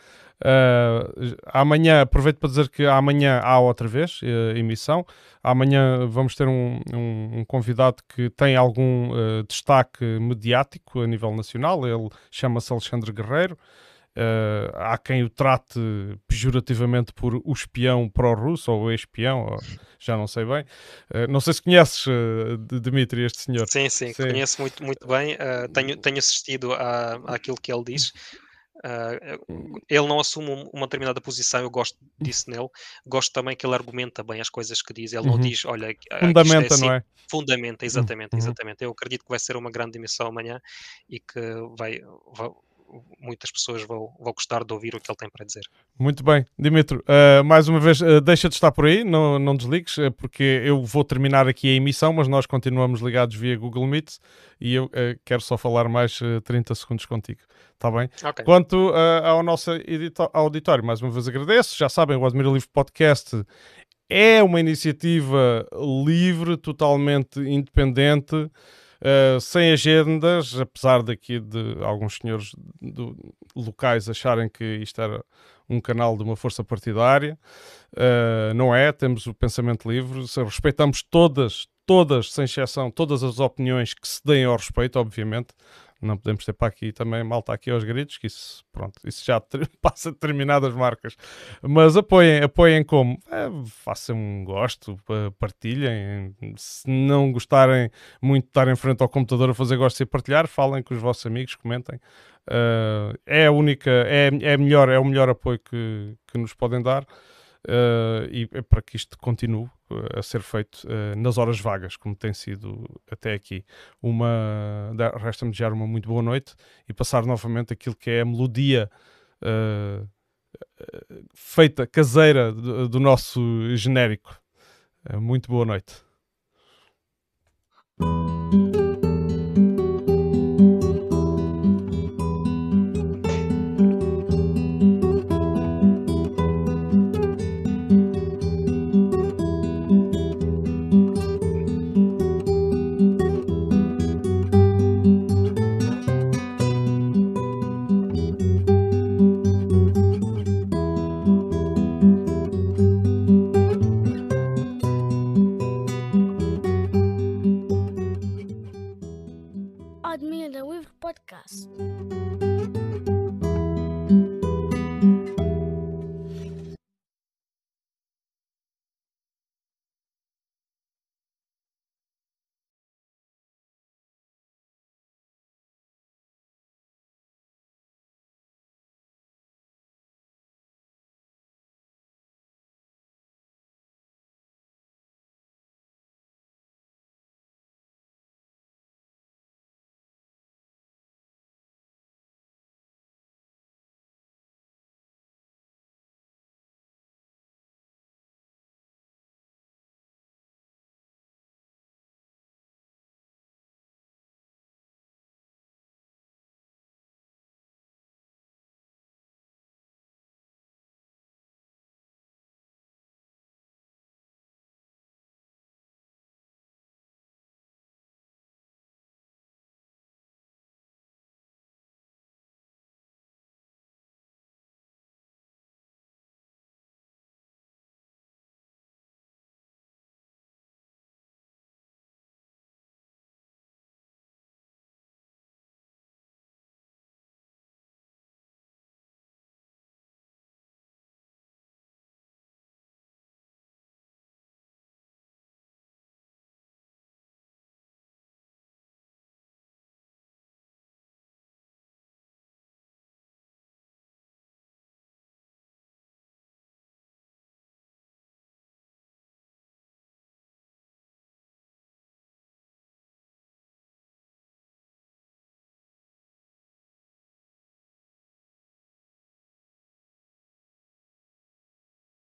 Uh, amanhã, aproveito para dizer que amanhã há outra vez uh, emissão. Amanhã vamos ter um, um, um convidado que tem algum uh, destaque mediático a nível nacional. Ele chama-se Alexandre Guerreiro. Uh, há quem o trate pejorativamente por o espião pró-russo ou o espião, já não sei bem. Uh, não sei se conheces, uh, Dimitri, este senhor. Sim, sim, sim. conheço muito, muito bem. tenho, tenho assistido à, àquilo que ele diz. ele não assume uma determinada posição, eu gosto disso nele. Gosto também que ele argumenta bem as coisas que diz. Ele não uhum. diz, olha, fundamenta, é assim. não é? Fundamenta, exatamente, uhum. exatamente. Eu acredito que vai ser uma grande emissão amanhã e que vai, vai muitas pessoas vão, vão gostar de ouvir o que ele tem para dizer. Muito bem, Dimitro, uh, mais uma vez, uh, deixa de estar por aí, não, não desligues, uh, porque eu vou terminar aqui a emissão, mas nós continuamos ligados via Google Meet e eu quero só falar mais 30 segundos contigo. Está bem? Okay. Quanto ao nosso auditório, mais uma vez agradeço. Já sabem, o Admira Livre Podcast é uma iniciativa livre, totalmente independente. Uh, sem agendas, apesar daqui de alguns senhores do, locais acharem que isto era um canal de uma força partidária. Uh, não é, temos o pensamento livre, respeitamos todas, todas, sem exceção, todas as opiniões que se deem ao respeito, obviamente não podemos ter para aqui também malta aqui aos gritos, que isso, pronto, isso já passa determinadas marcas. Mas apoiem, apoiem como? É, façam um gosto, partilhem. Se não gostarem muito de estar em frente ao computador a fazer gosto e partilhar, falem com os vossos amigos, comentem. Uh, é a única, é, é melhor, é o melhor apoio que, que nos podem dar uh, e é para que isto continue eh, a ser feito uh, nas horas vagas, como tem sido até aqui. Uma resta-me desejar uma muito boa noite e passar novamente aquilo que é a melodia uh, feita caseira do, do nosso genérico. muito boa noite.